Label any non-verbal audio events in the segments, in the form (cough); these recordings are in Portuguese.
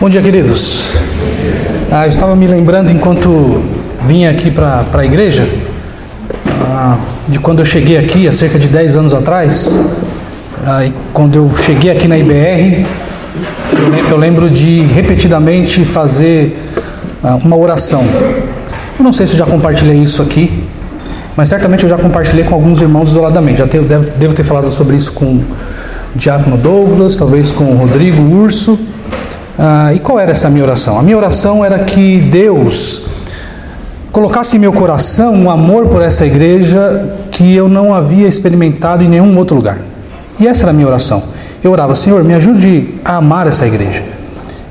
Bom dia, queridos. Ah, eu estava me lembrando enquanto vinha aqui para a igreja, ah, de quando eu cheguei aqui, há cerca de 10 anos atrás, ah, quando eu cheguei aqui na IBR, eu lembro de repetidamente fazer ah, uma oração. Eu não sei se eu já compartilhei isso aqui, mas certamente eu já compartilhei com alguns irmãos isoladamente. Já tenho, devo, devo ter falado sobre isso com o Diácono Douglas, talvez com o Rodrigo Urso. Ah, e qual era essa minha oração? A minha oração era que Deus colocasse em meu coração um amor por essa igreja que eu não havia experimentado em nenhum outro lugar. E essa era a minha oração. Eu orava, Senhor, me ajude a amar essa igreja.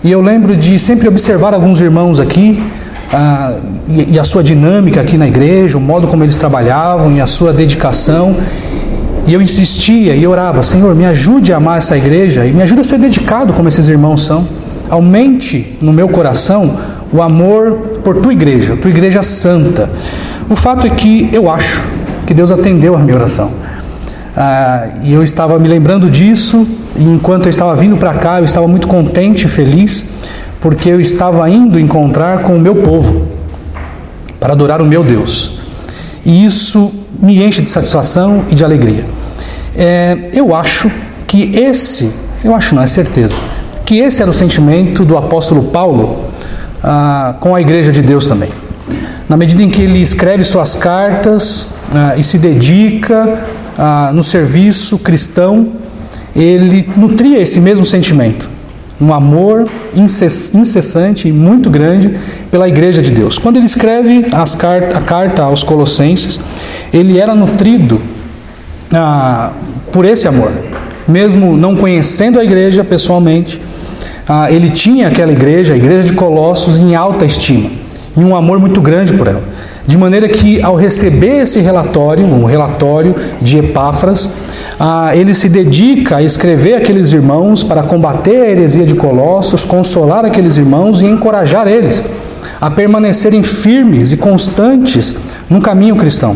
E eu lembro de sempre observar alguns irmãos aqui ah, e, e a sua dinâmica aqui na igreja, o modo como eles trabalhavam e a sua dedicação. E eu insistia e orava, Senhor, me ajude a amar essa igreja e me ajude a ser dedicado como esses irmãos são aumente no meu coração o amor por tua igreja, tua igreja santa. O fato é que eu acho que Deus atendeu a minha oração. Ah, e eu estava me lembrando disso, e enquanto eu estava vindo para cá, eu estava muito contente e feliz, porque eu estava indo encontrar com o meu povo para adorar o meu Deus. E isso me enche de satisfação e de alegria. É, eu acho que esse, eu acho não, é certeza, que esse era o sentimento do apóstolo Paulo ah, com a igreja de Deus também. Na medida em que ele escreve suas cartas ah, e se dedica ah, no serviço cristão, ele nutria esse mesmo sentimento, um amor incessante e muito grande pela igreja de Deus. Quando ele escreve a carta aos Colossenses, ele era nutrido ah, por esse amor, mesmo não conhecendo a igreja pessoalmente, ah, ele tinha aquela igreja, a igreja de Colossos, em alta estima e um amor muito grande por ela. De maneira que, ao receber esse relatório, um relatório de Epáfras, ah, ele se dedica a escrever aqueles irmãos para combater a heresia de Colossos, consolar aqueles irmãos e encorajar eles a permanecerem firmes e constantes no caminho cristão.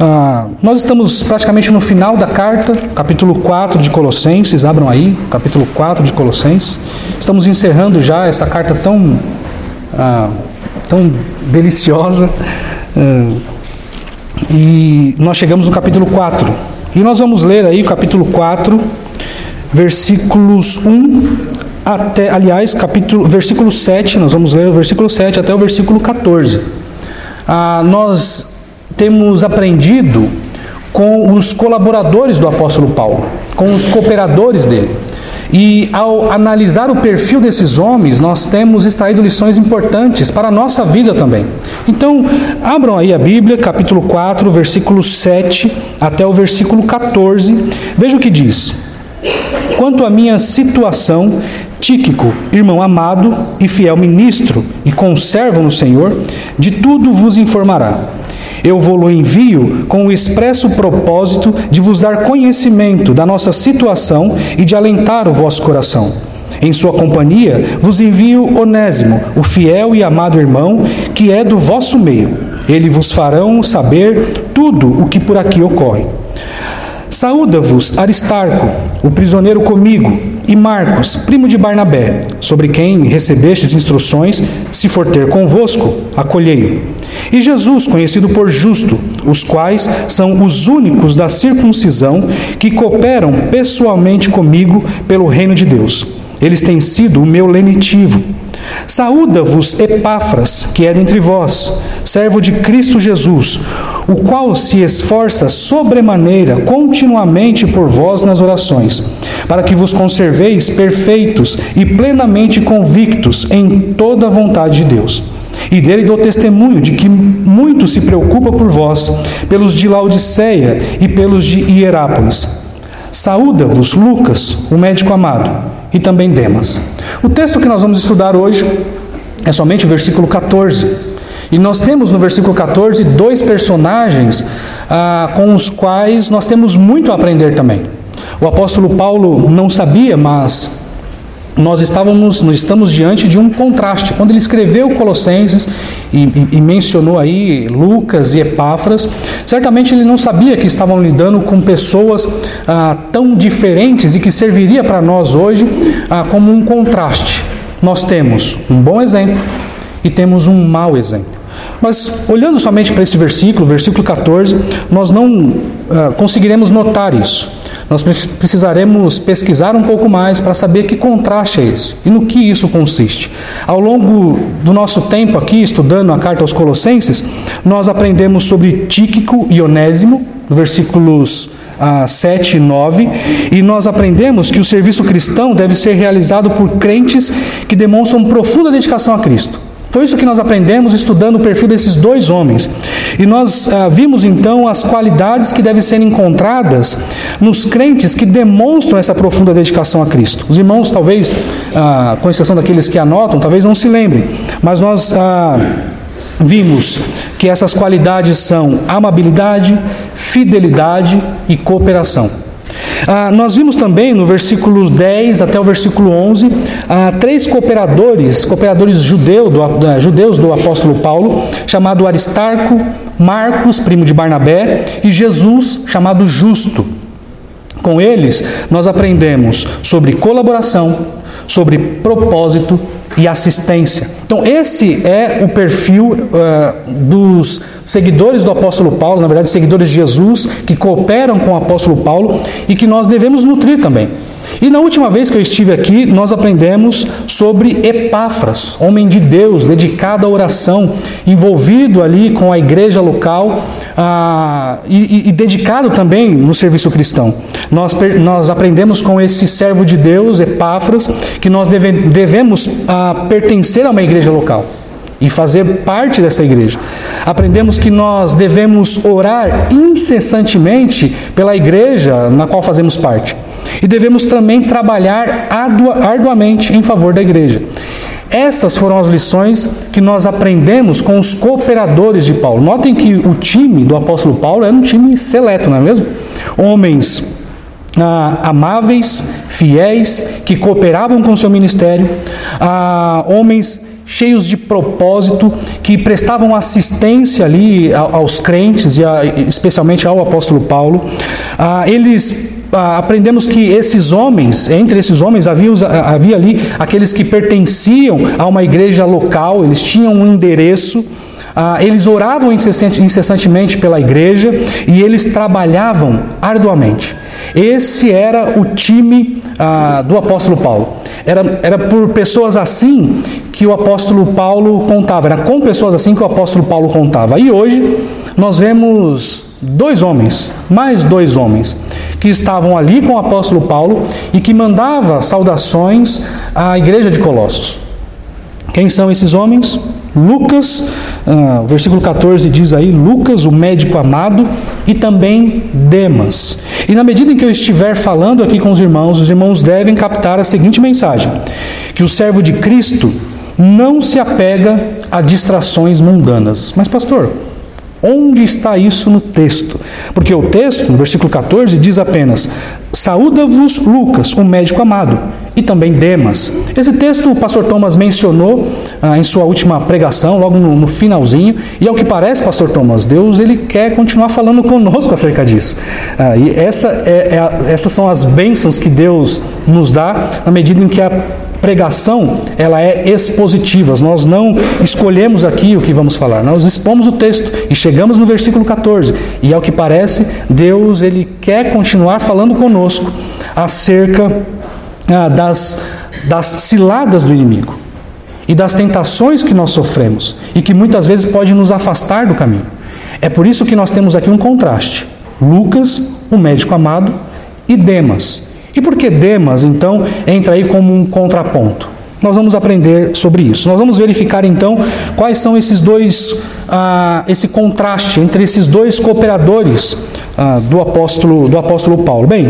Ah, nós estamos praticamente no final da carta, capítulo 4 de Colossenses, abram aí, capítulo 4 de Colossenses. Estamos encerrando já essa carta tão, ah, tão deliciosa. Ah, e nós chegamos no capítulo 4. E nós vamos ler aí o capítulo 4, versículos 1 até, aliás, capítulo, versículo 7, nós vamos ler o versículo 7 até o versículo 14. Ah, nós temos aprendido com os colaboradores do apóstolo Paulo, com os cooperadores dele. E ao analisar o perfil desses homens, nós temos extraído lições importantes para a nossa vida também. Então, abram aí a Bíblia, capítulo 4, versículo 7 até o versículo 14. Veja o que diz. Quanto à minha situação, Tíquico, irmão amado e fiel ministro e conservo no Senhor, de tudo vos informará eu vou-lo envio com o expresso propósito de vos dar conhecimento da nossa situação e de alentar o vosso coração. Em sua companhia vos envio Onésimo, o fiel e amado irmão, que é do vosso meio. Ele vos farão saber tudo o que por aqui ocorre. Saúda-vos Aristarco, o prisioneiro comigo, e Marcos, primo de Barnabé, sobre quem recebestes instruções, se for ter convosco, acolhei-o. E Jesus, conhecido por justo, os quais são os únicos da circuncisão que cooperam pessoalmente comigo pelo reino de Deus. Eles têm sido o meu lenitivo. Saúda-vos Epáfras, que é dentre vós, servo de Cristo Jesus, o qual se esforça sobremaneira continuamente por vós nas orações, para que vos conserveis perfeitos e plenamente convictos em toda a vontade de Deus. E dele dou testemunho de que muito se preocupa por vós, pelos de Laodiceia e pelos de Hierápolis. Saúda-vos Lucas, o médico amado, e também Demas. O texto que nós vamos estudar hoje é somente o versículo 14. E nós temos no versículo 14 dois personagens ah, com os quais nós temos muito a aprender também. O apóstolo Paulo não sabia, mas nós estávamos, nós estamos diante de um contraste. Quando ele escreveu Colossenses e, e, e, mencionou aí Lucas e Epáfras, certamente ele não sabia que estavam lidando com pessoas ah, tão diferentes e que serviria para nós hoje ah, como um contraste. nós temos um bom exemplo e temos um mau exemplo. Mas olhando somente para esse versículo, versículo 14, nós não uh, conseguiremos notar isso. Nós precisaremos pesquisar um pouco mais para saber que contraste é esse e no que isso consiste. Ao longo do nosso tempo aqui, estudando a carta aos Colossenses, nós aprendemos sobre Tíquico e Onésimo, versículos ah, 7 e 9, e nós aprendemos que o serviço cristão deve ser realizado por crentes que demonstram profunda dedicação a Cristo. Foi isso que nós aprendemos estudando o perfil desses dois homens. E nós ah, vimos então as qualidades que devem ser encontradas nos crentes que demonstram essa profunda dedicação a Cristo. Os irmãos, talvez, ah, com exceção daqueles que anotam, talvez não se lembrem, mas nós. Ah, vimos que essas qualidades são amabilidade, fidelidade e cooperação. Ah, nós vimos também no versículo 10 até o versículo 11 ah, três cooperadores, cooperadores judeu, do, uh, judeus do apóstolo Paulo, chamado Aristarco, Marcos, primo de Barnabé, e Jesus, chamado Justo. Com eles, nós aprendemos sobre colaboração, sobre propósito e assistência. Então, esse é o perfil uh, dos seguidores do apóstolo Paulo, na verdade, seguidores de Jesus, que cooperam com o apóstolo Paulo e que nós devemos nutrir também. E na última vez que eu estive aqui, nós aprendemos sobre Epáfras, homem de Deus, dedicado à oração, envolvido ali com a igreja local ah, e, e, dedicado também no serviço cristão. Nós, nós aprendemos com esse servo de Deus, Epáfras, que nós deve, devemos ah, pertencer a uma igreja local e fazer parte dessa igreja. Aprendemos que nós devemos orar incessantemente pela igreja na qual fazemos parte. E devemos também trabalhar arduamente em favor da igreja. Essas foram as lições que nós aprendemos com os cooperadores de Paulo. Notem que o time do apóstolo Paulo era um time seleto, não é mesmo? Homens ah, amáveis, fiéis, que cooperavam com o seu ministério, ah, homens cheios de propósito, que prestavam assistência ali aos crentes, e especialmente ao apóstolo Paulo. Ah, eles aprendemos que esses homens, entre esses homens havia, havia ali aqueles que pertenciam a uma igreja local, eles tinham um endereço. Ah, eles oravam incessantemente pela igreja e eles trabalhavam arduamente. Esse era o time ah, do apóstolo Paulo. Era, era por pessoas assim que o apóstolo Paulo contava, era com pessoas assim que o apóstolo Paulo contava. E hoje nós vemos dois homens, mais dois homens, que estavam ali com o apóstolo Paulo e que mandava saudações à igreja de Colossos. Quem são esses homens? Lucas, uh, versículo 14 diz aí: Lucas, o médico amado, e também Demas. E na medida em que eu estiver falando aqui com os irmãos, os irmãos devem captar a seguinte mensagem: que o servo de Cristo não se apega a distrações mundanas. Mas, pastor, onde está isso no texto? Porque o texto, no versículo 14, diz apenas: Saúda-vos Lucas, um médico amado, e também Demas. Esse texto o pastor Thomas mencionou ah, em sua última pregação, logo no, no, finalzinho, e ao que parece, pastor Thomas, Deus ele quer continuar falando conosco acerca disso. Ah, e essa é, é a, essas são as bênçãos que Deus nos dá na medida em que a pregação ela é expositiva. Nós não escolhemos aqui o que vamos falar. Nós expomos o texto e chegamos no versículo 14. E ao que parece, Deus ele quer continuar falando conosco acerca ah, das, das ciladas do inimigo e das tentações que nós sofremos e que muitas vezes pode nos afastar do caminho. É por isso que nós temos aqui um contraste. Lucas, o médico amado, e Demas, e por que Demas, então, entra aí como um contraponto? Nós vamos aprender sobre isso. Nós vamos verificar então quais são esses dois, ah, esse contraste entre esses dois cooperadores ah, do apóstolo do apóstolo Paulo. Bem,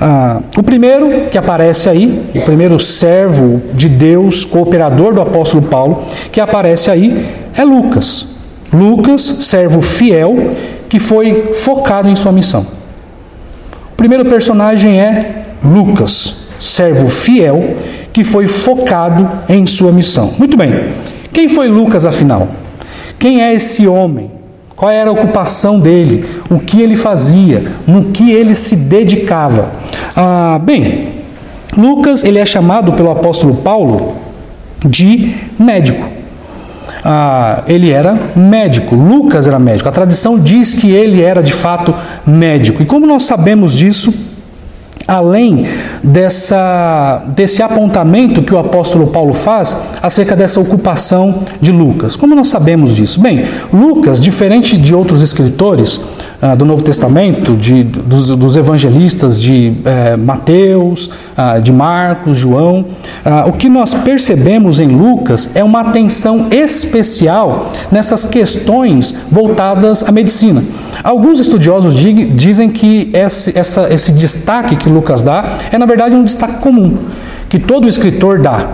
ah, o primeiro que aparece aí, o primeiro servo de Deus, cooperador do apóstolo Paulo, que aparece aí é Lucas. Lucas, servo fiel, que foi focado em sua missão. O primeiro personagem é Lucas, servo fiel, que foi focado em sua missão. Muito bem, quem foi Lucas afinal? Quem é esse homem? Qual era a ocupação dele? O que ele fazia? No que ele se dedicava? Ah, bem, Lucas ele é chamado pelo apóstolo Paulo de médico. Ah, ele era médico, Lucas era médico. A tradição diz que ele era de fato médico. E como nós sabemos disso? Além dessa, desse apontamento que o apóstolo Paulo faz acerca dessa ocupação de Lucas. Como nós sabemos disso? Bem, Lucas, diferente de outros escritores ah, do Novo Testamento, de, dos, dos evangelistas de eh, Mateus, ah, de Marcos, João, ah, o que nós percebemos em Lucas é uma atenção especial nessas questões voltadas à medicina. Alguns estudiosos dizem que esse, essa, esse destaque que Lucas dá é, na verdade, um destaque comum, que todo escritor dá.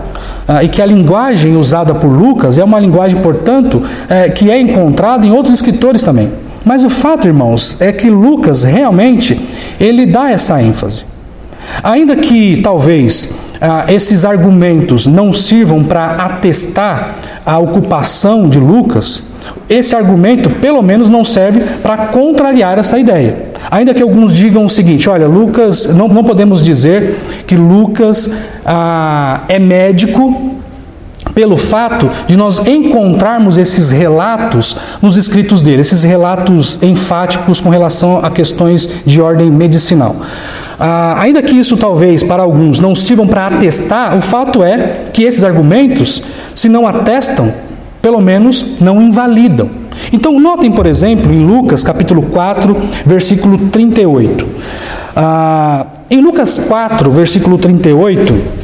Uh, e que a linguagem usada por Lucas é uma linguagem, portanto, é, que é encontrada em outros escritores também. Mas o fato, irmãos, é que Lucas realmente ele dá essa ênfase. Ainda que talvez ah, esses argumentos não sirvam para atestar a ocupação de Lucas, esse argumento pelo menos não serve para contrariar essa ideia. Ainda que alguns digam o seguinte: olha, Lucas, não, não podemos dizer que Lucas ah, é médico pelo fato de nós encontrarmos esses relatos nos escritos dele, esses relatos enfáticos com relação a questões de ordem medicinal. Ah, ainda que isso talvez para alguns não sirvam para atestar, o fato é que esses argumentos, se não atestam, pelo menos não invalidam. Então, notem, por exemplo, em Lucas capítulo 4, versículo 38. Ah, em Lucas 4, versículo 38,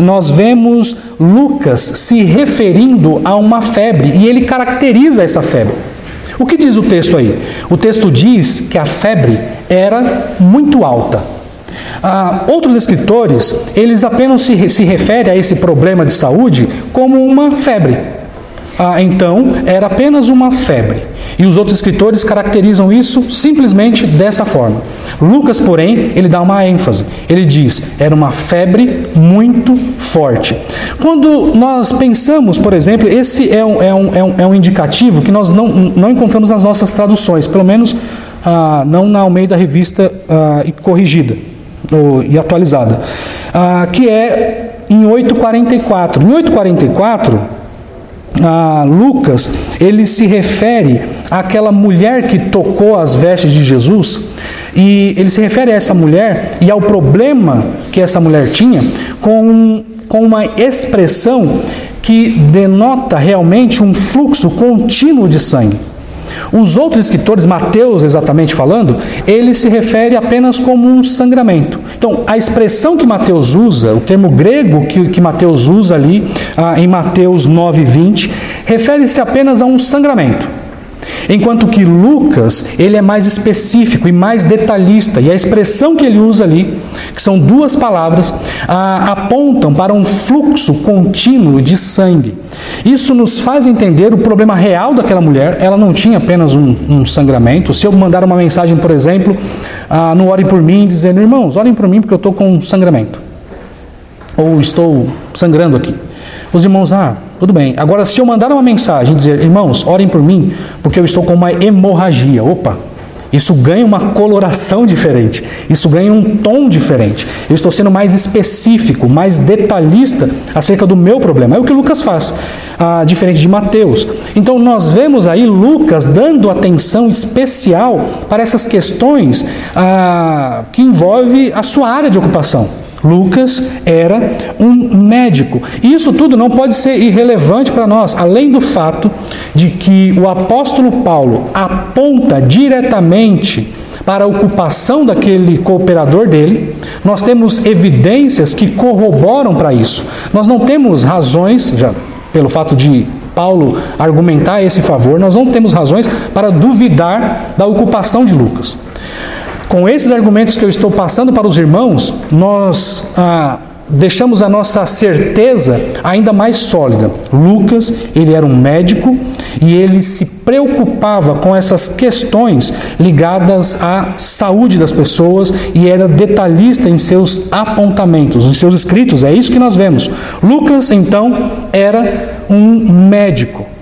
nós vemos Lucas se referindo a uma febre e ele caracteriza essa febre. O que diz o texto aí? O texto diz que a febre era muito alta. Ah, outros escritores, eles apenas se, se referem a esse problema de saúde como uma febre. Ah, então, era apenas uma febre. E os outros escritores caracterizam isso simplesmente dessa forma. Lucas, porém, ele dá uma ênfase. Ele diz: era uma febre muito forte. Quando nós pensamos, por exemplo, esse é um, é um, é um, é um indicativo que nós não, não encontramos nas nossas traduções, pelo menos ah, não na Almeida Revista ah, corrigida ou, e atualizada, ah, que é em 844. Em 844 ah, Lucas, ele se refere àquela mulher que tocou as vestes de Jesus, e ele se refere a essa mulher e ao problema que essa mulher tinha com, com uma expressão que denota realmente um fluxo contínuo de sangue. Os outros escritores, Mateus exatamente falando, ele se refere apenas como um sangramento. Então, a expressão que Mateus usa, o termo grego que, que Mateus usa ali ah, em Mateus 9:20, refere-se apenas a um sangramento. Enquanto que Lucas, ele é mais específico e mais detalhista, e a expressão que ele usa ali, que são duas palavras, apontam para um fluxo contínuo de sangue. Isso nos faz entender o problema real daquela mulher. Ela não tinha apenas um, um sangramento. Se eu mandar uma mensagem, por exemplo, ah, no Ore por mim, dizendo, irmãos, orem por mim porque eu estou com um sangramento. Ou estou sangrando aqui. Os irmãos, ah, tudo bem. Agora, se eu mandar uma mensagem e dizer, irmãos, orem por mim, porque eu estou com uma hemorragia. Opa, isso ganha uma coloração diferente, isso ganha um tom diferente. Eu estou sendo mais específico, mais detalhista acerca do meu problema. É o que Lucas faz, ah, diferente de Mateus. Então nós vemos aí Lucas dando atenção especial para essas questões ah, que envolvem a sua área de ocupação. Lucas era um médico. E isso tudo não pode ser irrelevante para nós, além do fato de que o apóstolo Paulo aponta diretamente para a ocupação daquele cooperador dele, nós temos evidências que corroboram para isso. Nós não temos razões, já pelo fato de Paulo argumentar esse favor, nós não temos razões para duvidar da ocupação de Lucas. Com esses argumentos que eu estou passando para os irmãos, nós ah, deixamos a nossa certeza ainda mais sólida. Lucas, ele era um médico e ele se preocupava com essas questões ligadas à saúde das pessoas e era detalhista em seus apontamentos, em seus escritos. É isso que nós vemos. Lucas, então, era um médico.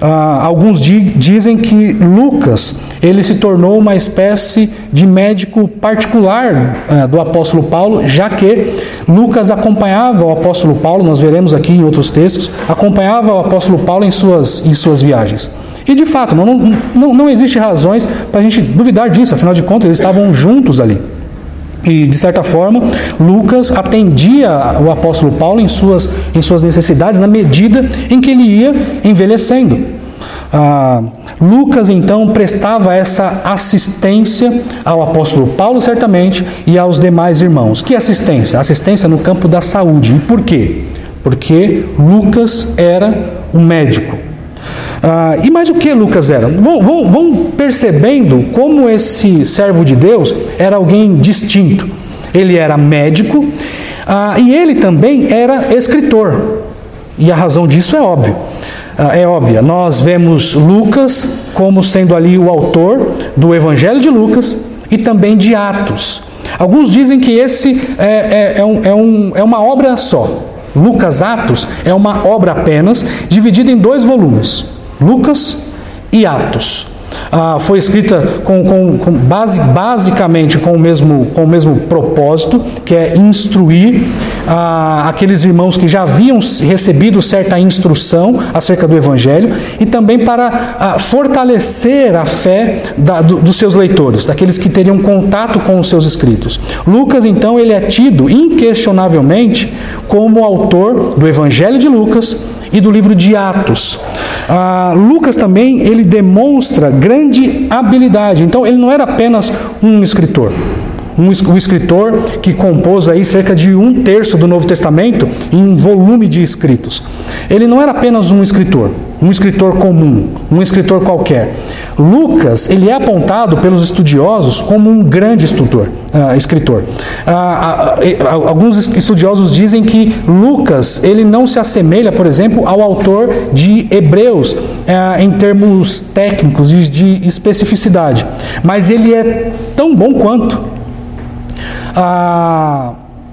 Ah, alguns di dizem que Lucas ele se tornou uma espécie de médico particular ah, do apóstolo Paulo, já que Lucas acompanhava o apóstolo Paulo, nós veremos aqui em outros textos, acompanhava o apóstolo Paulo em suas, em suas viagens. E de fato, não, não, não existe razões para a gente duvidar disso, afinal de contas, eles estavam juntos ali. E, de certa forma, Lucas atendia o apóstolo Paulo em suas, em suas necessidades na medida em que ele ia envelhecendo. Ah, Lucas então prestava essa assistência ao apóstolo Paulo, certamente, e aos demais irmãos. Que assistência? Assistência no campo da saúde. E por quê? Porque Lucas era um médico. Ah, e mais o que Lucas era? Vão, vão, vão percebendo como esse servo de Deus era alguém distinto. Ele era médico ah, e ele também era escritor. E a razão disso é óbvio. Ah, é óbvia. Nós vemos Lucas como sendo ali o autor do Evangelho de Lucas e também de Atos. Alguns dizem que esse é, é, é, um, é, um, é uma obra só. Lucas Atos é uma obra apenas, dividida em dois volumes. Lucas e Atos. Ah, foi escrita com, com, com base, basicamente com o, mesmo, com o mesmo propósito, que é instruir ah, aqueles irmãos que já haviam recebido certa instrução acerca do Evangelho e também para ah, fortalecer a fé da, do, dos seus leitores, daqueles que teriam contato com os seus escritos. Lucas, então, ele é tido inquestionavelmente como autor do Evangelho de Lucas e do livro de Atos. Ah, Lucas também ele demonstra grande habilidade. Então ele não era apenas um escritor. Um, um escritor que compôs aí cerca de um terço do Novo Testamento em volume de escritos. Ele não era apenas um escritor, um escritor comum, um escritor qualquer. Lucas ele é apontado pelos estudiosos como um grande escritor. Uh, escritor. Uh, uh, alguns estudiosos dizem que Lucas ele não se assemelha, por exemplo, ao autor de Hebreus em termos técnicos e de especificidade, mas ele é tão bom quanto. Ah,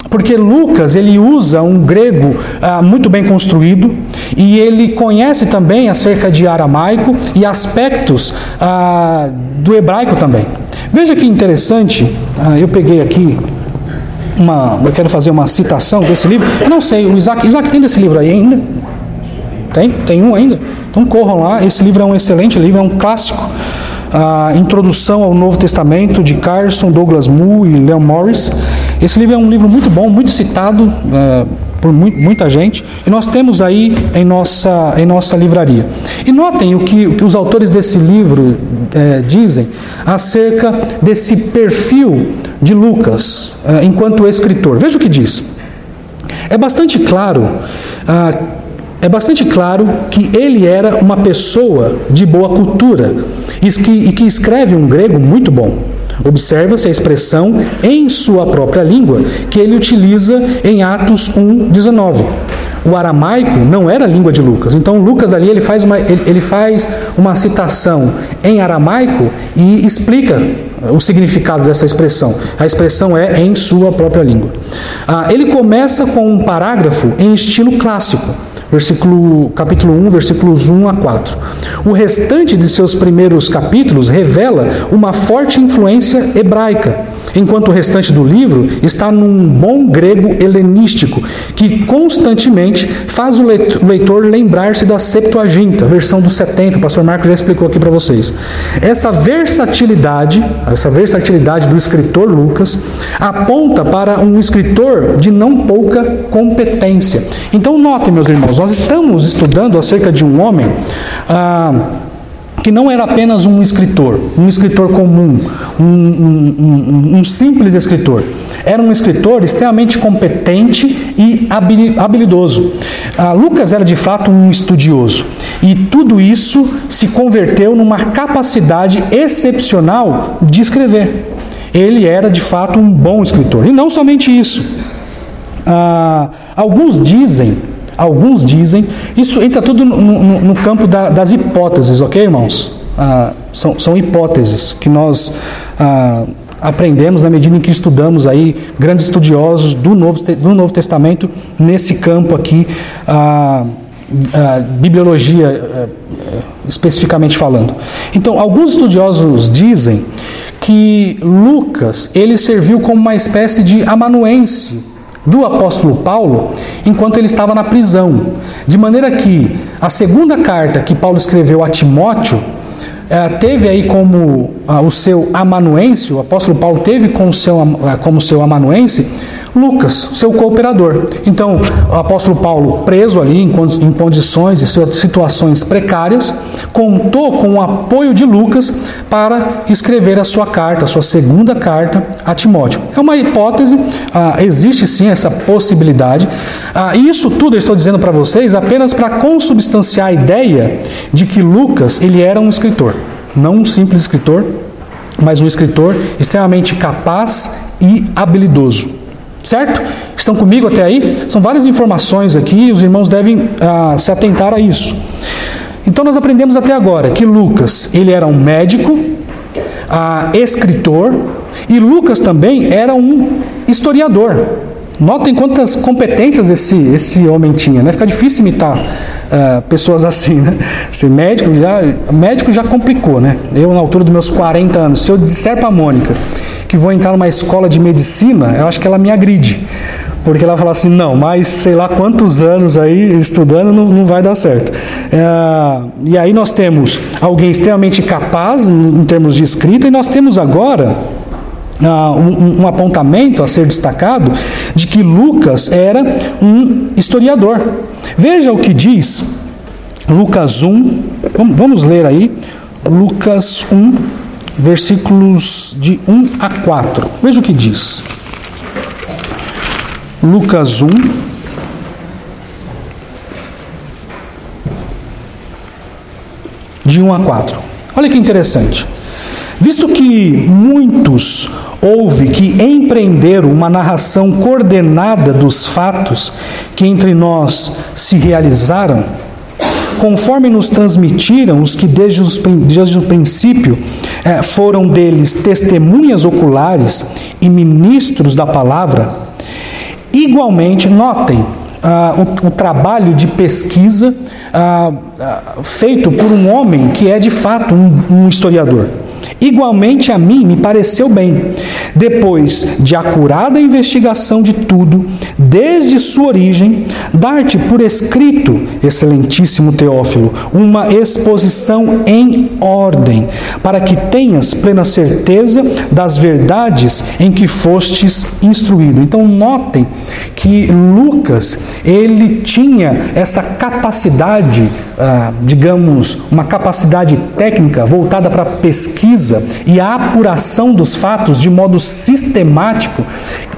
porque Lucas ele usa um grego ah, muito bem construído e ele conhece também acerca de aramaico e aspectos ah, do hebraico também. Veja que interessante, ah, eu peguei aqui uma, eu quero fazer uma citação desse livro. Eu não sei, o Isaac, Isaac tem desse livro aí ainda? Tem? Tem um ainda? Então corram lá. Esse livro é um excelente livro, é um clássico a Introdução ao Novo Testamento de Carson, Douglas Moo e Leon Morris. Esse livro é um livro muito bom, muito citado uh, por muita gente, e nós temos aí em nossa, em nossa livraria. E notem o que, o que os autores desse livro uh, dizem acerca desse perfil de Lucas uh, enquanto escritor. Veja o que diz. É bastante claro é bastante claro que ele era uma pessoa de boa cultura e que, escreve um grego muito bom. Observa-se a expressão em sua própria língua que ele utiliza em Atos 1:19. O aramaico não era a língua de Lucas. Então Lucas ali ele faz uma, ele faz uma citação em aramaico e explica o significado dessa expressão. A expressão é em sua própria língua. Ah, ele começa com um parágrafo em estilo clássico versículo, capítulo 1, versículos 1 a 4. O restante de seus primeiros capítulos revela uma forte influência hebraica enquanto o restante do livro está num bom grego helenístico, que constantemente faz o leitor lembrar-se da Septuaginta, versão dos 70, o pastor Marcos já explicou aqui para vocês. Essa versatilidade, essa versatilidade do escritor Lucas, aponta para um escritor de não pouca competência. Então notem, meus irmãos, nós estamos estudando acerca de um homem. Ah, que não era apenas um escritor, um escritor comum, um, um, um, um simples escritor. Era um escritor extremamente competente e habilidoso. Ah, Lucas era de fato um estudioso e tudo isso se converteu numa capacidade excepcional de escrever. Ele era de fato um bom escritor. E não somente isso. Ah, alguns dizem Alguns dizem, isso entra tudo no, no, no campo da, das hipóteses, ok, irmãos? Ah, são, são hipóteses que nós ah, aprendemos na medida em que estudamos aí grandes estudiosos do Novo, do Novo Testamento nesse campo aqui, ah, bibliologia, especificamente falando. Então, alguns estudiosos dizem que Lucas ele serviu como uma espécie de amanuense do apóstolo Paulo enquanto ele estava na prisão, de maneira que a segunda carta que Paulo escreveu a Timóteo eh, teve aí como ah, o seu amanuense, o apóstolo Paulo teve como seu, ah, como seu amanuense Lucas, seu cooperador. Então, o apóstolo Paulo, preso ali em condições e situações precárias, contou com o apoio de Lucas para escrever a sua carta, a sua segunda carta a Timóteo. É uma hipótese, ah, existe sim essa possibilidade. Ah, isso tudo eu estou dizendo para vocês apenas para consubstanciar a ideia de que Lucas ele era um escritor, não um simples escritor, mas um escritor extremamente capaz e habilidoso. Certo? Estão comigo até aí? São várias informações aqui, os irmãos devem ah, se atentar a isso. Então nós aprendemos até agora que Lucas, ele era um médico, ah, escritor, e Lucas também era um historiador. Notem quantas competências esse, esse homem tinha, né? Fica difícil imitar uh, pessoas (laughs) assim, né? Ser médico já, médico já complicou, né? Eu, na altura dos meus 40 anos, se eu disser para a Mônica que vou entrar numa escola de medicina, eu acho que ela me agride. Porque ela fala assim, não, mas sei lá quantos anos aí estudando não, não vai dar certo. É, e aí nós temos alguém extremamente capaz em termos de escrita, e nós temos agora ah, um, um, apontamento a ser destacado de que Lucas era um historiador. Veja o que diz Lucas 1, vamos ler aí, Lucas 1, versículos de 1 a 4. Veja o que diz. Lucas 1. De 1 a 4. Olha que interessante. Visto que muitos houve que empreenderam uma narração coordenada dos fatos que entre nós se realizaram, conforme nos transmitiram os que desde, os, desde o princípio eh, foram deles testemunhas oculares e ministros da palavra, igualmente, notem, ah, o, o, trabalho de pesquisa ah, ah, feito por um homem que é de fato um, um historiador. Igualmente a mim me pareceu bem, depois de acurada investigação de tudo, desde sua origem, dar-te por escrito, excelentíssimo Teófilo, uma exposição em ordem, para que tenhas plena certeza das verdades em que fostes instruído. Então notem que Lucas, ele tinha essa capacidade, ah, digamos, uma capacidade técnica voltada para pesquisa pesquisa e a apuração dos fatos de modo sistemático,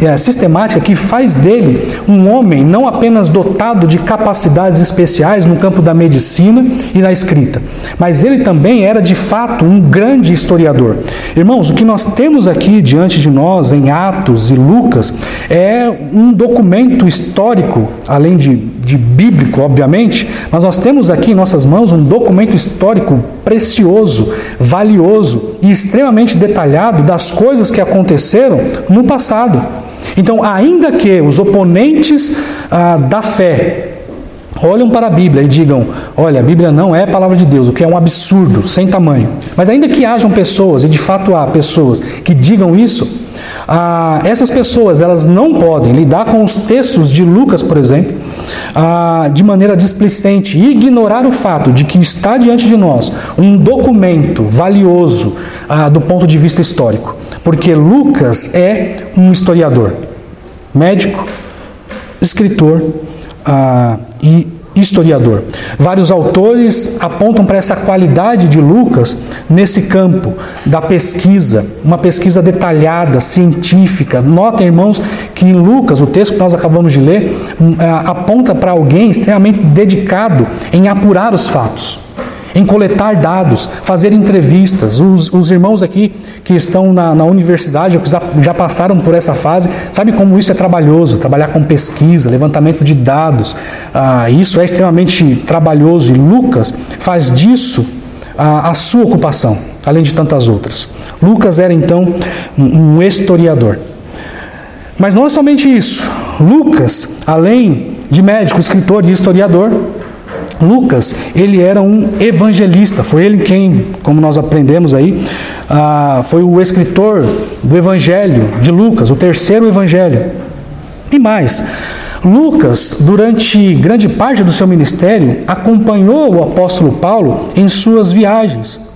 é, sistemática que faz dele um homem não apenas dotado de capacidades especiais no campo da medicina e da escrita, mas ele também era de fato um grande historiador. Irmãos, o que nós temos aqui diante de nós em Atos e Lucas é um documento histórico, além de, de bíblico, obviamente, mas nós temos aqui em nossas mãos um documento histórico precioso, valioso e extremamente detalhado das coisas que aconteceram no passado. Então, ainda que os oponentes ah, da fé olham para a Bíblia e digam: olha, a Bíblia não é a palavra de Deus, o que é um absurdo, sem tamanho. Mas ainda que hajam pessoas, e de fato há pessoas que digam isso, ah, essas pessoas elas não podem lidar com os textos de Lucas, por exemplo, ah, de maneira displicente e ignorar o fato de que está diante de nós um documento valioso ah, do ponto de vista histórico, porque Lucas é um historiador, médico, escritor ah, e historiador. Vários autores apontam para essa qualidade de Lucas nesse campo da pesquisa, uma pesquisa detalhada, científica. Notem, irmãos, que em Lucas, o texto que nós acabamos de ler, hum, aponta para alguém extremamente dedicado em apurar os fatos em coletar dados, fazer entrevistas. Os, os irmãos aqui que estão na, na universidade que já, já passaram por essa fase, sabe como isso é trabalhoso, trabalhar com pesquisa, levantamento de dados. Ah, isso é extremamente trabalhoso e Lucas faz disso a, a sua ocupação, além de tantas outras. Lucas era então um, um historiador. Mas não é somente isso. Lucas, além de médico, escritor e historiador, Lucas, ele era um evangelista, foi ele quem, como nós aprendemos aí, ah, foi o escritor do Evangelho de Lucas, o terceiro Evangelho. E mais, Lucas, durante grande parte do seu ministério, acompanhou o apóstolo Paulo em suas viagens.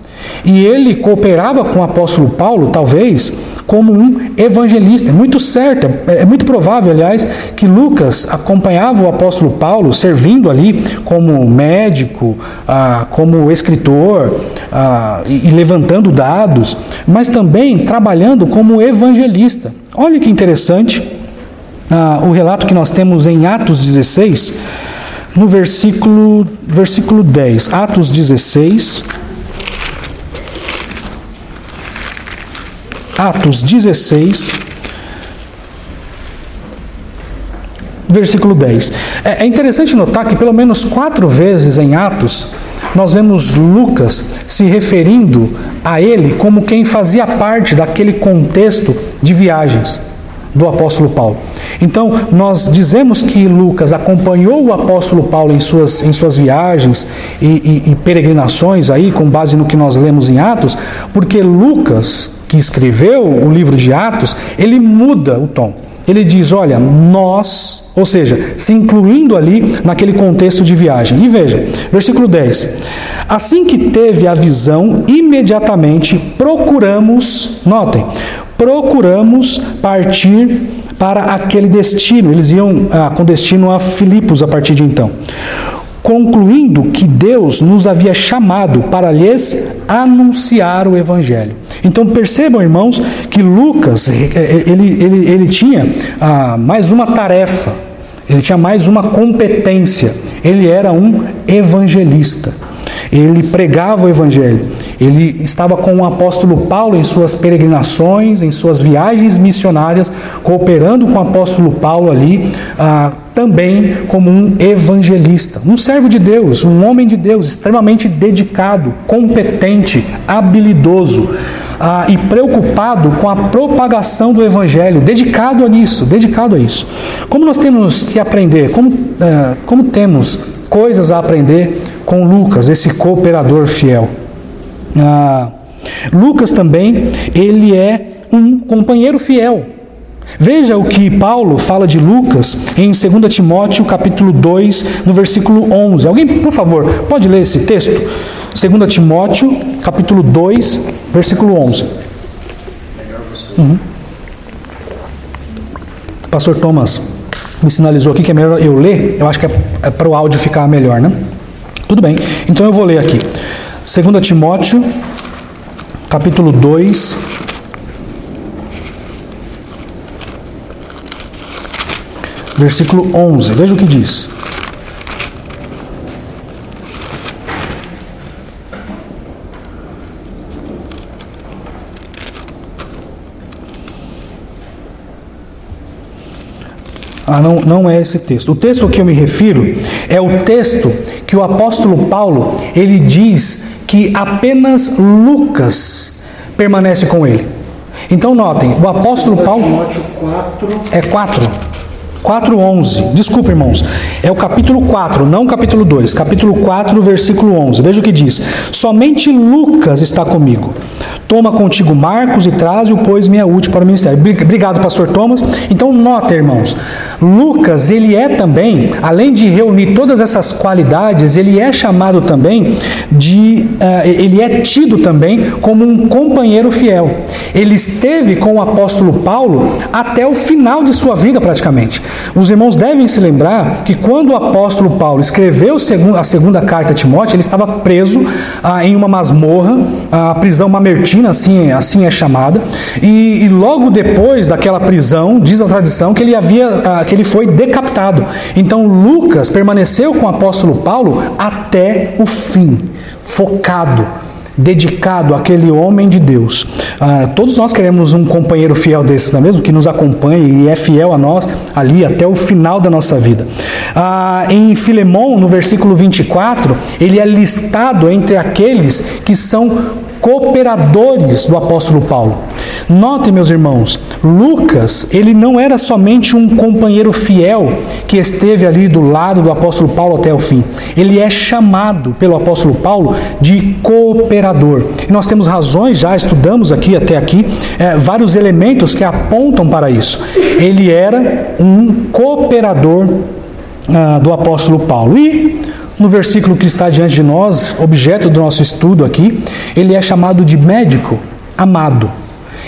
E ele cooperava com o apóstolo Paulo, talvez, como um evangelista. É muito certo, é, é muito provável, aliás, que Lucas acompanhava o apóstolo Paulo, servindo ali como médico, ah, como escritor ah, e, levantando dados, mas também trabalhando como evangelista. Olha que interessante ah, o relato que nós temos em Atos 16, no versículo, versículo 10. Atos 16. Atos 16, versículo 10. É, é interessante notar que pelo menos quatro vezes em Atos nós vemos Lucas se referindo a ele como quem fazia parte daquele contexto de viagens do apóstolo Paulo. Então, nós dizemos que Lucas acompanhou o apóstolo Paulo em suas, em suas viagens e, e, e peregrinações, aí, com base no que nós lemos em Atos, porque Lucas, que escreveu o livro de Atos, ele muda o tom. Ele diz: olha, nós, ou seja, se incluindo ali naquele contexto de viagem. E veja, versículo 10: Assim que teve a visão, imediatamente procuramos, notem, procuramos partir para aquele destino. Eles iam ah, com destino a Filipos a partir de então. Concluindo que Deus nos havia chamado para lhes anunciar o Evangelho. Então percebam, irmãos, que Lucas eh, eh, ele, ele, ele tinha ah, mais uma tarefa, ele tinha mais uma competência. Ele era um evangelista. Ele pregava o Evangelho. Ele estava com o apóstolo Paulo em suas peregrinações, em suas viagens missionárias, cooperando com o apóstolo Paulo ali, ah, também como um evangelista, um servo de Deus, um homem de Deus, extremamente dedicado, competente, habilidoso. Ah, e preocupado com a propagação do Evangelho, dedicado a isso, dedicado a isso. Como nós temos que aprender, como, ah, como temos coisas a aprender com Lucas, esse cooperador fiel. Ah, Lucas também, ele é um companheiro fiel. Veja o que Paulo fala de Lucas em 2 Timóteo capítulo 2, no versículo 11. Alguém, por favor, pode ler esse texto? 2 Timóteo capítulo 2, versículo 11. Uhum. Pastor Thomas me sinalizou aqui que é melhor eu ler. Eu acho que é, é para o áudio ficar melhor, né? Tudo bem. Então eu vou ler aqui. 2 Timóteo, capítulo 2, versículo 11. Veja o que diz. Ah, não, não é esse texto. O texto que eu me refiro é o texto que o apóstolo Paulo ele diz que apenas Lucas permanece com ele. Então notem, o apóstolo Paulo é 4. 4:11. Desculpa, irmãos. É o capítulo 4, não o capítulo 2. Capítulo 4, versículo 11. Veja o que diz: Somente Lucas está comigo. Toma contigo Marcos e traze-o, pois me é útil para o ministério. Obrigado, pastor Thomas. Então, nota, irmãos. Lucas, ele é também, além de reunir todas essas qualidades, ele é chamado também de, uh, ele é tido também como um companheiro fiel. Ele esteve com o apóstolo Paulo até o final de sua vida, praticamente. Os irmãos devem se lembrar que quando o apóstolo Paulo escreveu a segunda carta a Timóteo, ele estava preso ah, em uma masmorra, a prisão mamertina, assim, assim é chamada, e, e, logo depois daquela prisão, diz a tradição que ele havia, ah, que ele foi decapitado. Então Lucas permaneceu com o apóstolo Paulo até o fim, focado dedicado àquele homem de Deus. Ah, todos nós queremos um companheiro fiel desse, não é mesmo? Que nos acompanhe e é fiel a nós ali até o final da nossa vida. Ah, em Filemão, no versículo 24, ele é listado entre aqueles que são cooperadores do apóstolo Paulo. Notem, meus irmãos, Lucas, ele não era somente um companheiro fiel que esteve ali do lado do apóstolo Paulo até o fim. Ele é chamado pelo apóstolo Paulo de cooperador. E nós temos razões, já estudamos aqui até aqui, é, vários elementos que apontam para isso. Ele era um cooperador ah, do apóstolo Paulo. E no versículo que está diante de nós, objeto do nosso estudo aqui, ele é chamado de médico amado.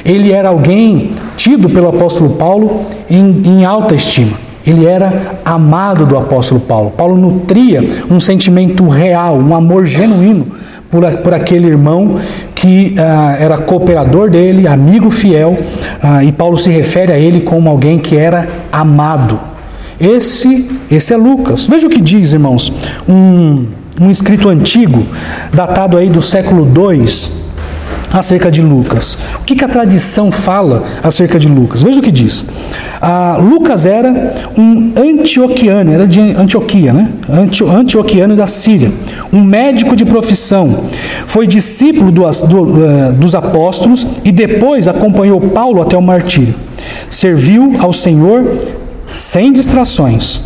Ele era alguém tido pelo apóstolo Paulo em, em alta estima. Ele era amado do apóstolo Paulo. Paulo nutria um sentimento real, um amor genuíno por, por aquele irmão que ah, era cooperador dele, amigo fiel, ah, e Paulo se refere a ele como alguém que era amado. Esse, esse é Lucas. Veja o que diz, irmãos, um, um escrito antigo, datado aí do século II, acerca de Lucas. O que, que, a tradição fala acerca de Lucas? Veja o que diz. Ah, Lucas era um antioquiano, era de Antioquia, né? Antioquiano da Síria, um médico de profissão. Foi discípulo do, do, eh, dos apóstolos e depois acompanhou Paulo até o martírio. Serviu ao Senhor sem distrações.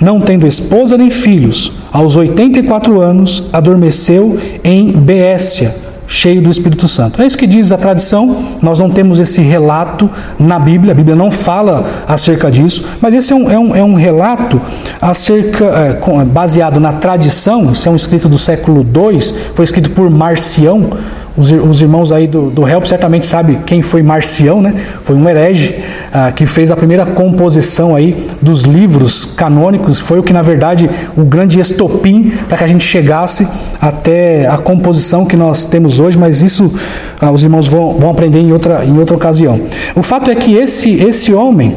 Não tendo esposa nem filhos, aos 84 anos adormeceu em Beécia, cheio do Espírito Santo. É isso que diz a tradição. Nós não temos esse relato na Bíblia, a Bíblia não fala acerca disso, mas esse é um, é um, é um relato acerca, é, baseado na tradição. Isso é um escrito do século II, foi escrito por Marcião os, os, irmãos aí do, do Help certamente sabem quem foi Marcião, né? Foi um herege ah, que fez a primeira composição aí dos livros canônicos. Foi o que, na verdade, o grande estopim para que a gente chegasse até a composição que nós temos hoje, mas isso ah, os irmãos vão, vão aprender em outra, em outra ocasião. O fato é que esse, esse homem,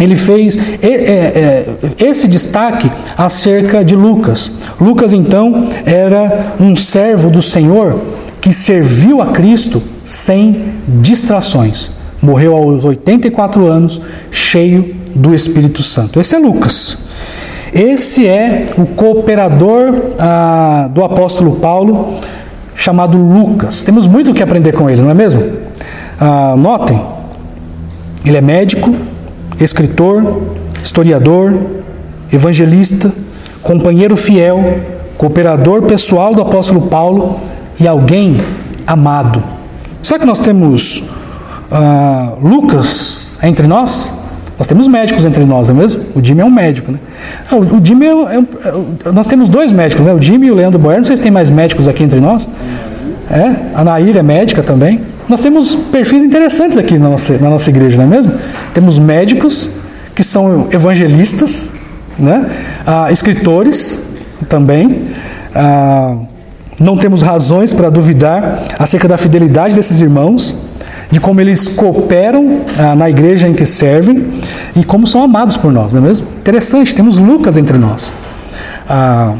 ele fez é, é, esse destaque acerca de Lucas. Lucas, então, era um servo do Senhor que serviu a Cristo sem distrações. Morreu aos 84 anos, cheio do Espírito Santo. Esse é Lucas. Esse é o cooperador ah, do apóstolo Paulo, chamado Lucas. Temos muito o que aprender com ele, não é mesmo? Ah, notem, ele é médico, escritor, historiador, evangelista, companheiro fiel, cooperador pessoal do apóstolo Paulo e alguém amado. Será que nós temos uh, Lucas entre nós? Nós temos médicos entre nós, não é mesmo? O Jimmy é um médico, né? Ah, o, Jimmy é, é, é, nós temos dois médicos, né? O Jimmy e o Leandro Boer. Não sei se tem mais médicos aqui entre nós. É, a Nair é médica também. Nós temos perfis interessantes aqui na nossa, na nossa igreja, não é mesmo? Temos médicos que são evangelistas, né? Ah, escritores também. Ah, não temos razões para duvidar acerca da fidelidade desses irmãos, de como eles cooperam ah, na igreja em que servem e como são amados por nós, não é mesmo? Interessante, temos Lucas entre nós. Ah,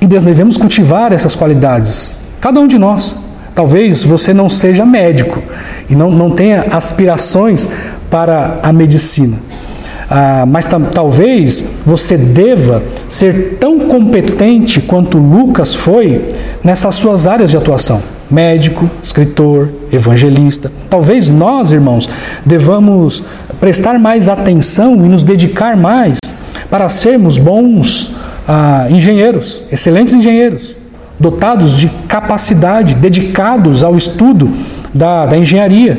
e devemos cultivar essas qualidades, cada um de nós. Talvez você não seja médico e não, não tenha aspirações para a medicina. Ah, mas talvez você deva ser tão competente quanto Lucas foi nessas suas áreas de atuação médico, escritor, evangelista. Talvez nós, irmãos, devamos prestar mais atenção e nos dedicar mais para sermos bons ah, engenheiros, excelentes engenheiros, dotados de capacidade, dedicados ao estudo da, da engenharia.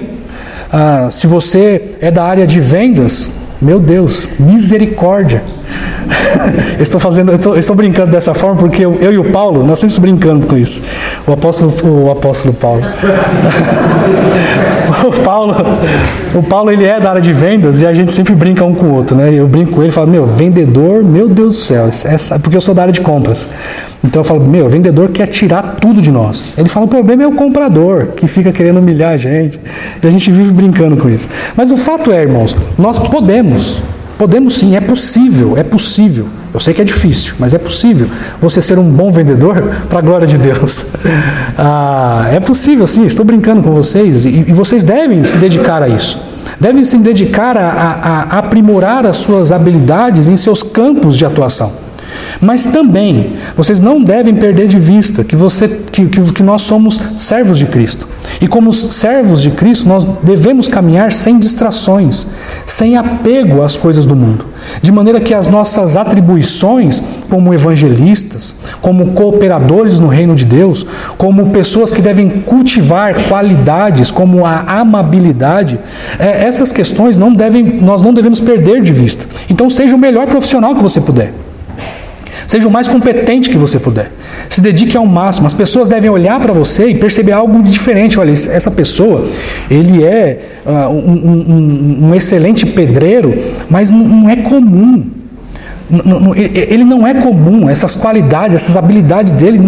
Ah, se você é da área de vendas, meu Deus, misericórdia. (laughs) eu estou fazendo, eu estou, eu estou, brincando dessa forma porque eu, eu, e o Paulo, nós sempre brincando com isso. O apóstolo, o apóstolo Paulo. (laughs) o Paulo, o Paulo ele é da área de vendas e a gente sempre brinca um com o outro, né? Eu brinco com ele falo, meu, vendedor, meu Deus do céu, essa, porque eu sou da área de compras. Então eu falo, meu, vendedor quer tirar tudo de nós. Ele fala, o problema é o comprador, que fica querendo humilhar a gente. E a gente vive brincando com isso. Mas o fato é, irmãos, nós podemos, podemos sim, é possível, é possível. Eu sei que é difícil, mas é possível você ser um bom vendedor (laughs) para a glória de Deus. (laughs) ah, é possível, sim, estou brincando com vocês e, e, vocês devem se dedicar a isso. Devem se dedicar a, a, a aprimorar as suas habilidades em seus campos de atuação. Mas também, vocês não devem perder de vista que, você, que, que, que nós somos servos de Cristo. E como servos de Cristo, nós devemos caminhar sem distrações, sem apego às coisas do mundo. De maneira que as nossas atribuições como evangelistas, como cooperadores no reino de Deus, como pessoas que devem cultivar qualidades como a amabilidade, é, essas questões não devem, nós não devemos perder de vista. Então seja o melhor profissional que você puder. Seja o mais competente que você puder. Se dedique ao máximo. As pessoas devem olhar para você e perceber algo diferente. Olha, essa pessoa, ele é uh, um, um, um, excelente pedreiro, mas não é comum. Ele não é comum, essas qualidades, essas habilidades dele,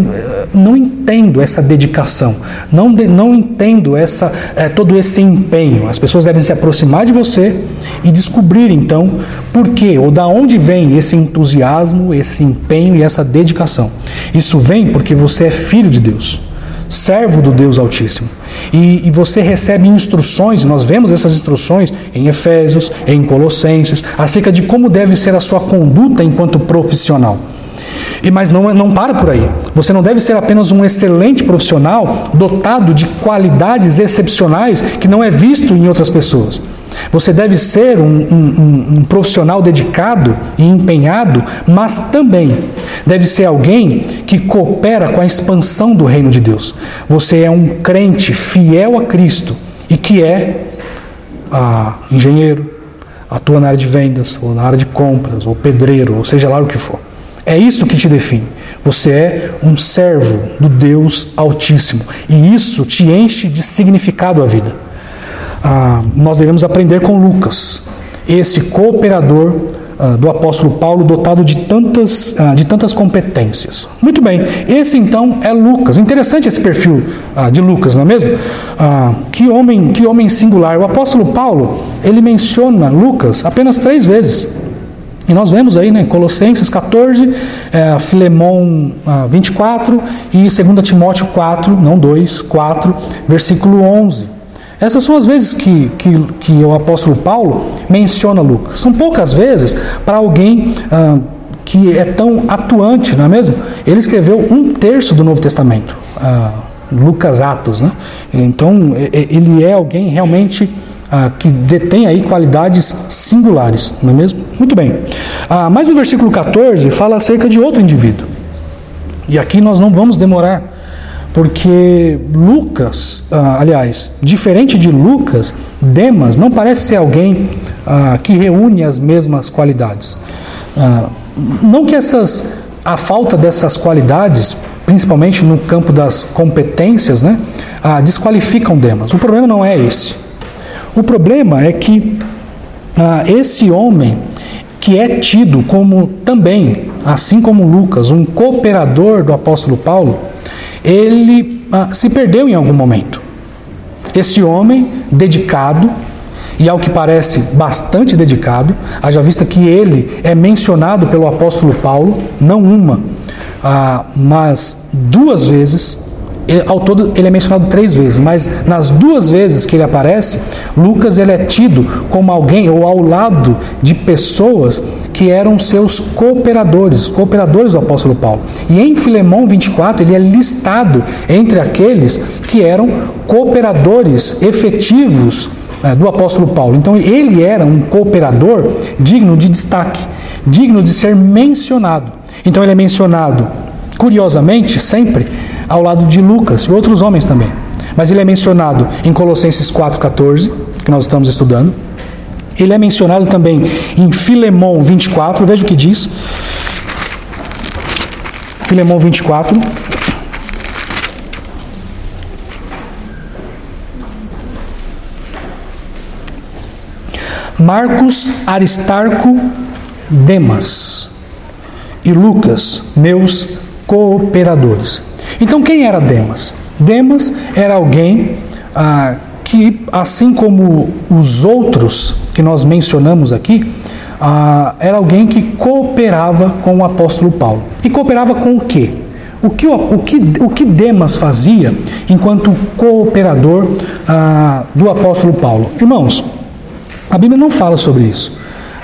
não entendo essa dedicação, não, não entendo essa, é, todo esse empenho. As pessoas devem se aproximar de você e descobrir então por quê ou da onde vem esse entusiasmo, esse empenho e essa dedicação. Isso vem porque você é filho de Deus, servo do Deus Altíssimo. E, e, você recebe instruções, nós vemos essas instruções em Efésios, em Colossenses, acerca de como deve ser a sua conduta enquanto profissional. E mas não, não para por aí. Você não deve ser apenas um excelente profissional dotado de qualidades excepcionais que não é visto em outras pessoas. Você deve ser um, um, um, profissional dedicado e empenhado, mas também deve ser alguém que coopera com a expansão do reino de Deus. Você é um crente fiel a Cristo e que é ah, engenheiro, atua na área de vendas, ou na área de compras, ou pedreiro, ou seja lá o que for. É isso que te define. Você é um servo do Deus Altíssimo. E isso te enche de significado a vida ah, nós devemos aprender com Lucas, esse cooperador ah, do apóstolo Paulo, dotado de tantas, ah, de tantas competências. Muito bem, esse então é Lucas. Interessante esse perfil ah, de Lucas, não é mesmo? Ah, que homem, que homem singular. O apóstolo Paulo ele menciona Lucas apenas três vezes. E nós vemos aí, né, Colossenses 14, é, Filemão 24 e 2 Timóteo 4, não 2, 4, versículo 11. Essas são as vezes que, que, que o apóstolo Paulo menciona Lucas. São poucas vezes para alguém ah, que é tão atuante, não é mesmo? Ele escreveu um terço do Novo Testamento, ah, Lucas Atos, né? Então ele é alguém realmente ah, que detém aí qualidades singulares, não é mesmo? Muito bem. Ah, mas no versículo 14 fala acerca de outro indivíduo. E aqui nós não vamos demorar porque Lucas, ah, aliás, diferente de Lucas, Demas não parece ser alguém ah, que reúne as mesmas qualidades. Ah, não que essas, a falta dessas qualidades, principalmente no campo das competências, né, ah, desqualificam Demas. O problema não é esse. O problema é que ah, esse homem que é tido como também, assim como Lucas, um cooperador do apóstolo Paulo, ele ah, se perdeu em algum momento. Esse homem dedicado, e ao que parece bastante dedicado, haja vista que ele é mencionado pelo apóstolo Paulo, não uma, ah, mas duas vezes, ao todo ele é mencionado três vezes, mas nas duas vezes que ele aparece, Lucas ele é tido como alguém ou ao lado de pessoas que eram seus cooperadores, cooperadores do apóstolo Paulo. E em Filemão 24 ele é listado entre aqueles que eram cooperadores efetivos é, do apóstolo Paulo. Então ele era um cooperador digno de destaque, digno de ser mencionado. Então ele é mencionado, curiosamente, sempre ao lado de Lucas e outros homens também. Mas ele é mencionado em Colossenses 4,14, que nós estamos estudando. Ele é mencionado também em Filemão 24, veja o que diz. Filemão 24. Marcos, Aristarco, Demas e Lucas, meus cooperadores. Então, quem era Demas? Demas era alguém ah, que, assim como os outros que nós mencionamos aqui, ah, era alguém que cooperava com o apóstolo Paulo. E cooperava com o quê? O que, o que, o que Demas fazia enquanto cooperador ah, do apóstolo Paulo? Irmãos, a Bíblia não fala sobre isso.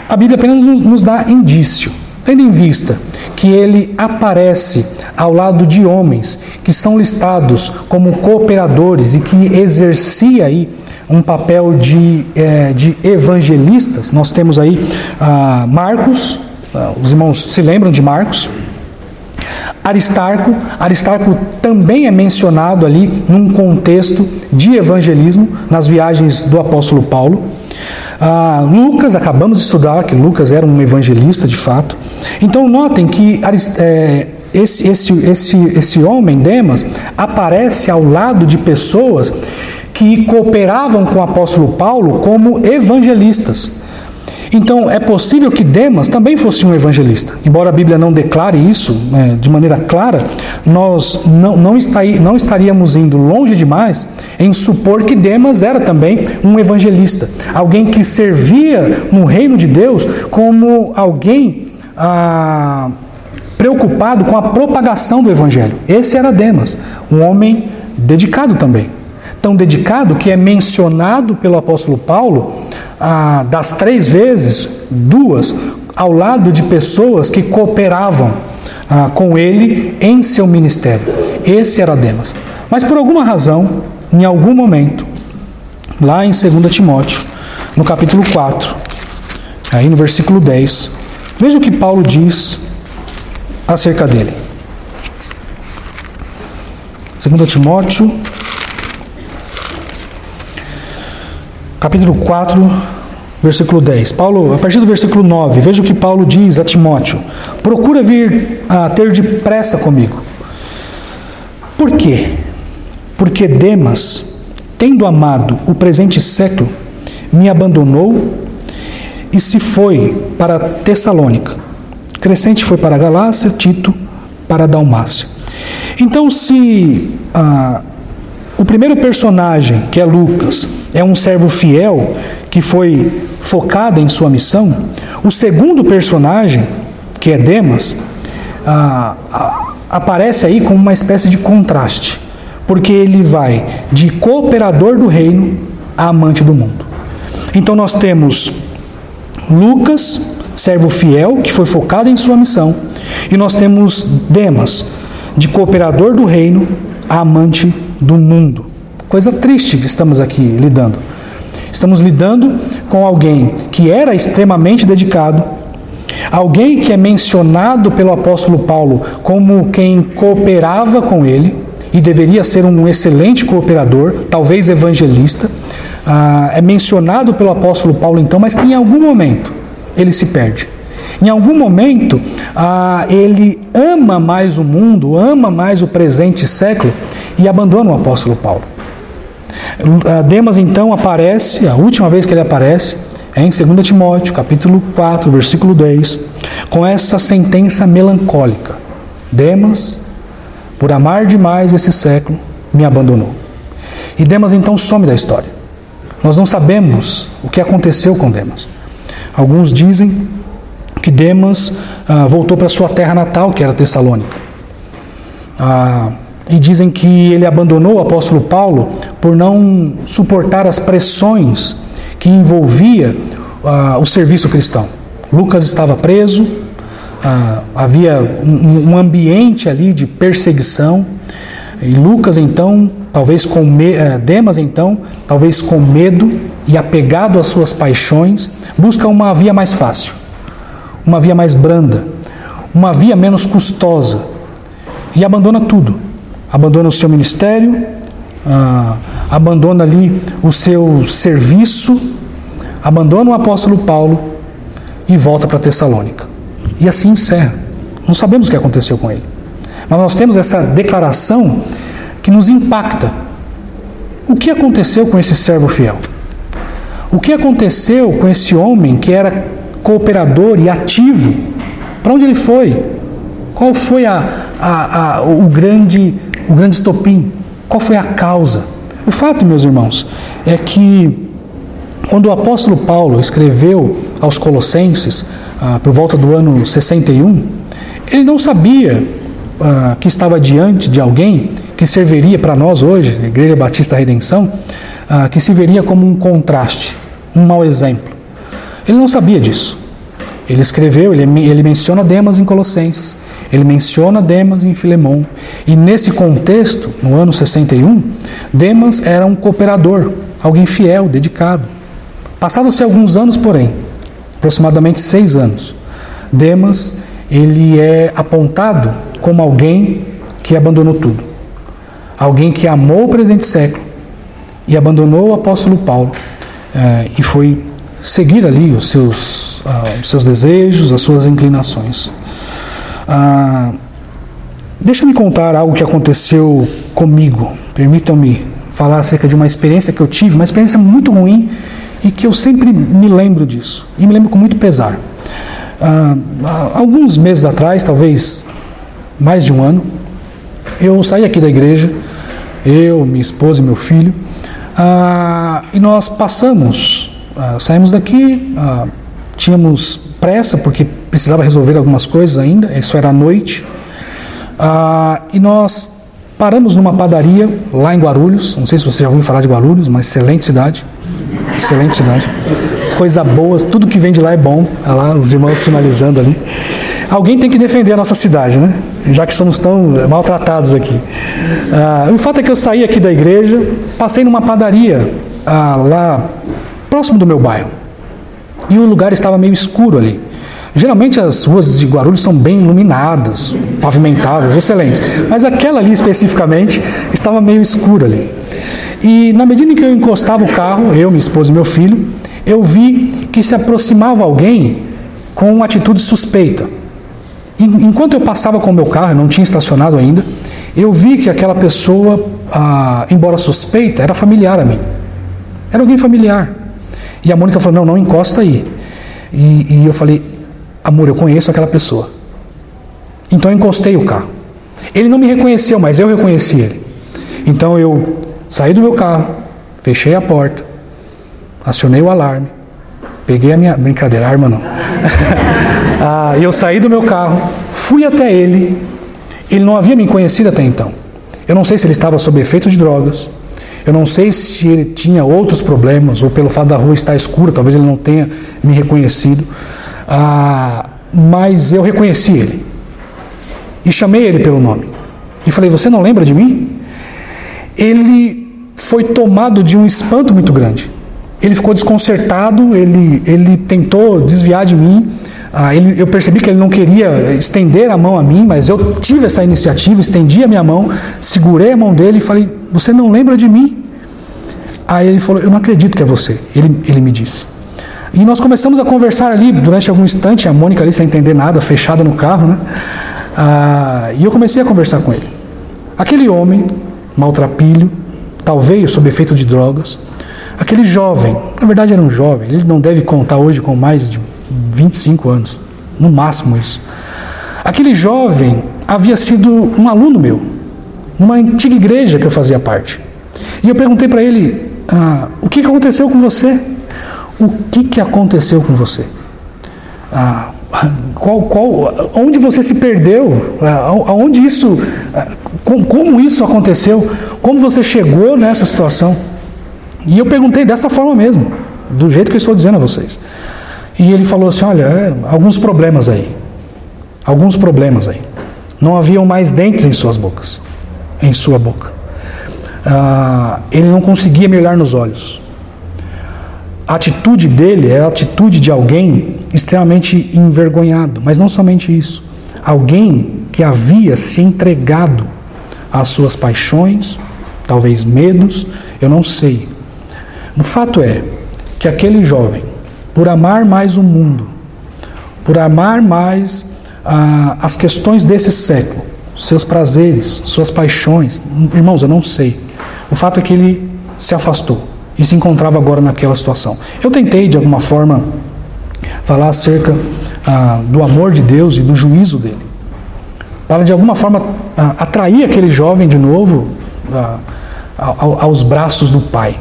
A Bíblia apenas nos dá indício. tendo em vista que ele aparece ao lado de homens que são listados como cooperadores e que exercia aí um papel de, é, de evangelistas, nós temos aí ah, Marcos, ah, os irmãos se lembram de Marcos, Aristarco, Aristarco também é mencionado ali num contexto de evangelismo nas viagens do apóstolo Paulo. Ah, Lucas, acabamos de estudar que Lucas era um evangelista de fato. Então notem que é, esse, esse, esse, esse homem, Demas, aparece ao lado de pessoas que cooperavam com o apóstolo Paulo como evangelistas. Então, é possível que Demas também fosse um evangelista. Embora a Bíblia não declare isso é, de maneira clara, nós não, não, não estaríamos indo longe demais em supor que Demas era também um evangelista. Alguém que servia no reino de Deus como alguém ah, preocupado com a propagação do evangelho. Esse era Demas, um homem dedicado também tão dedicado que é mencionado pelo apóstolo Paulo ah, das três vezes, duas, ao lado de pessoas que cooperavam ah, com ele em seu ministério. Esse era Demas. Mas por alguma razão, em algum momento, lá em 2 Timóteo, no capítulo 4, aí no versículo 10, veja o que Paulo diz acerca dele. 2 Timóteo capítulo 4, versículo 10. Paulo, a partir do versículo 9, veja o que Paulo diz a Timóteo: Procura vir a ter depressa comigo. Por quê? Porque Demas, tendo amado o presente século, me abandonou e se foi para Tessalônica. Crescente foi para Galácia, Tito para Dalmácia. Então, se ah, o primeiro personagem, que é Lucas, é um servo fiel que foi focado em sua missão. O segundo personagem, que é Demas, ah, ah, aparece aí como uma espécie de contraste, porque ele vai de cooperador do reino a amante do mundo. Então nós temos Lucas, servo fiel, que foi focado em sua missão, e nós temos Demas, de cooperador do reino a amante do mundo. Coisa triste que estamos aqui lidando. Estamos lidando com alguém que era extremamente dedicado, alguém que é mencionado pelo apóstolo Paulo como quem cooperava com ele e deveria ser um excelente cooperador, talvez evangelista. Ah, é mencionado pelo apóstolo Paulo então, mas que em algum momento ele se perde. Em algum momento, ah, ele ama mais o mundo, ama mais o presente século e abandona o apóstolo Paulo. Ah, Demas então aparece, a última vez que ele aparece, é em 2 Timóteo, capítulo 4, versículo 10, com essa sentença melancólica: Demas, por amar demais esse século, me abandonou. E Demas então some da história. Nós não sabemos o que aconteceu com Demas. Alguns dizem que Demas ah, voltou para sua terra natal, que era Tessalônica. Ah, e dizem que ele abandonou o apóstolo Paulo por não suportar as pressões que envolvia ah, o serviço cristão. Lucas estava preso, ah, havia um, um, ambiente ali de perseguição, e Lucas então, talvez com me, eh, Demas então, talvez com medo e apegado às suas paixões, busca uma via mais fácil uma via mais branda, uma via menos custosa, e abandona tudo. Abandona o seu ministério, ah, abandona ali o seu serviço, abandona o apóstolo Paulo e volta para Tessalônica. E assim encerra. Não sabemos o que aconteceu com ele. Mas nós temos essa declaração que nos impacta. O que aconteceu com esse servo fiel? O que aconteceu com esse homem que era cooperador e ativo. Para onde ele foi? Qual foi a, a, a, o, grande, o grande estopim? Qual foi a causa? O fato, meus irmãos, é que quando o apóstolo Paulo escreveu aos Colossenses, ah, por volta do ano 61, ele não sabia ah, que estava diante de alguém que serviria para nós hoje, Igreja Batista Redenção, ah, que serviria como um contraste, um mau exemplo. Ele não sabia disso. Ele escreveu, ele, ele menciona Demas em Colossenses, ele menciona Demas em Filemão. E nesse contexto, no ano 61, Demas era um cooperador, alguém fiel, dedicado. Passados-se alguns anos, porém, aproximadamente seis anos, Demas ele é apontado como alguém que abandonou tudo. Alguém que amou o presente século e abandonou o apóstolo Paulo eh, e foi seguir ali os seus, ah, seus desejos, as suas inclinações. Ah, Deixa-me contar algo que aconteceu comigo. Permitam-me falar acerca de uma experiência que eu tive, uma experiência muito ruim e que eu sempre me lembro disso. E me lembro com muito pesar. Ah, alguns meses atrás, talvez mais de um ano, eu saí aqui da igreja, eu, minha esposa e meu filho, ah, e nós passamos, ah, saímos daqui, ah, tínhamos pressa porque precisava resolver algumas coisas ainda, isso era à noite, ah, e nós paramos numa padaria lá em Guarulhos, não sei se você já ouviu falar de Guarulhos, uma excelente cidade, excelente cidade, coisa boa, tudo que vem de lá é bom, olha lá os irmãos sinalizando ali. Alguém tem que defender a nossa cidade, né? Já que somos tão maltratados aqui. Ah, o fato é que eu saí aqui da igreja, passei numa padaria ah, lá próximo do meu bairro. E o lugar estava meio escuro ali. Geralmente as ruas de Guarulhos são bem iluminadas, pavimentadas, excelentes. Mas aquela ali especificamente estava meio escura ali. E na medida em que eu encostava o carro, eu, minha esposa e meu filho, eu vi que se aproximava alguém com uma atitude suspeita. Enquanto eu passava com o meu carro, não tinha estacionado ainda, eu vi que aquela pessoa, ah, embora suspeita, era familiar a mim. Era alguém familiar. E a Mônica falou: Não, não encosta aí. E, e eu falei: Amor, eu conheço aquela pessoa. Então eu encostei o carro. Ele não me reconheceu, mas eu reconheci ele. Então eu saí do meu carro, fechei a porta, acionei o alarme, peguei a minha. Brincadeira, arma não. (laughs) Ah, eu saí do meu carro, fui até ele. Ele não havia me conhecido até então. Eu não sei se ele estava sob efeito de drogas. Eu não sei se ele tinha outros problemas, ou pelo fato da rua estar escura, talvez ele não tenha me reconhecido. Ah, mas eu reconheci ele. E chamei ele pelo nome. E falei: Você não lembra de mim? Ele foi tomado de um espanto muito grande. Ele ficou desconcertado, ele, ele tentou desviar de mim. Ah, ele, eu percebi que ele não queria estender a mão a mim, mas eu tive essa iniciativa, estendi a minha mão, segurei a mão dele e falei: Você não lembra de mim? Aí ele falou: Eu não acredito que é você. Ele, ele me disse. E nós começamos a conversar ali durante algum instante, a Mônica ali sem entender nada, fechada no carro, né? Ah, e eu comecei a conversar com ele. Aquele homem, maltrapilho, talvez sob efeito de drogas, aquele jovem, na verdade era um jovem, ele não deve contar hoje com mais de 25 anos, no máximo isso. Aquele jovem havia sido um aluno meu, numa antiga igreja que eu fazia parte. E eu perguntei para ele: ah, o que aconteceu com você? O que, que aconteceu com você? Ah, qual, qual, onde você se perdeu? Ah, aonde isso, ah, como isso aconteceu? Como você chegou nessa situação? E eu perguntei dessa forma mesmo, do jeito que eu estou dizendo a vocês. E ele falou assim: Olha, é, alguns problemas aí. Alguns problemas aí. Não haviam mais dentes em suas bocas. Em sua boca. Ah, ele não conseguia me olhar nos olhos. A atitude dele era a atitude de alguém extremamente envergonhado. Mas não somente isso. Alguém que havia se entregado às suas paixões, talvez medos, eu não sei. O fato é que aquele jovem por amar mais o mundo, por amar mais ah, as questões desse século, seus prazeres, suas paixões. Irmãos, eu não sei. O fato é que ele se afastou e se encontrava agora naquela situação. Eu tentei, de alguma forma, falar acerca ah, do amor de Deus e do juízo dele, para de alguma forma ah, atrair aquele jovem de novo ah, aos braços do Pai.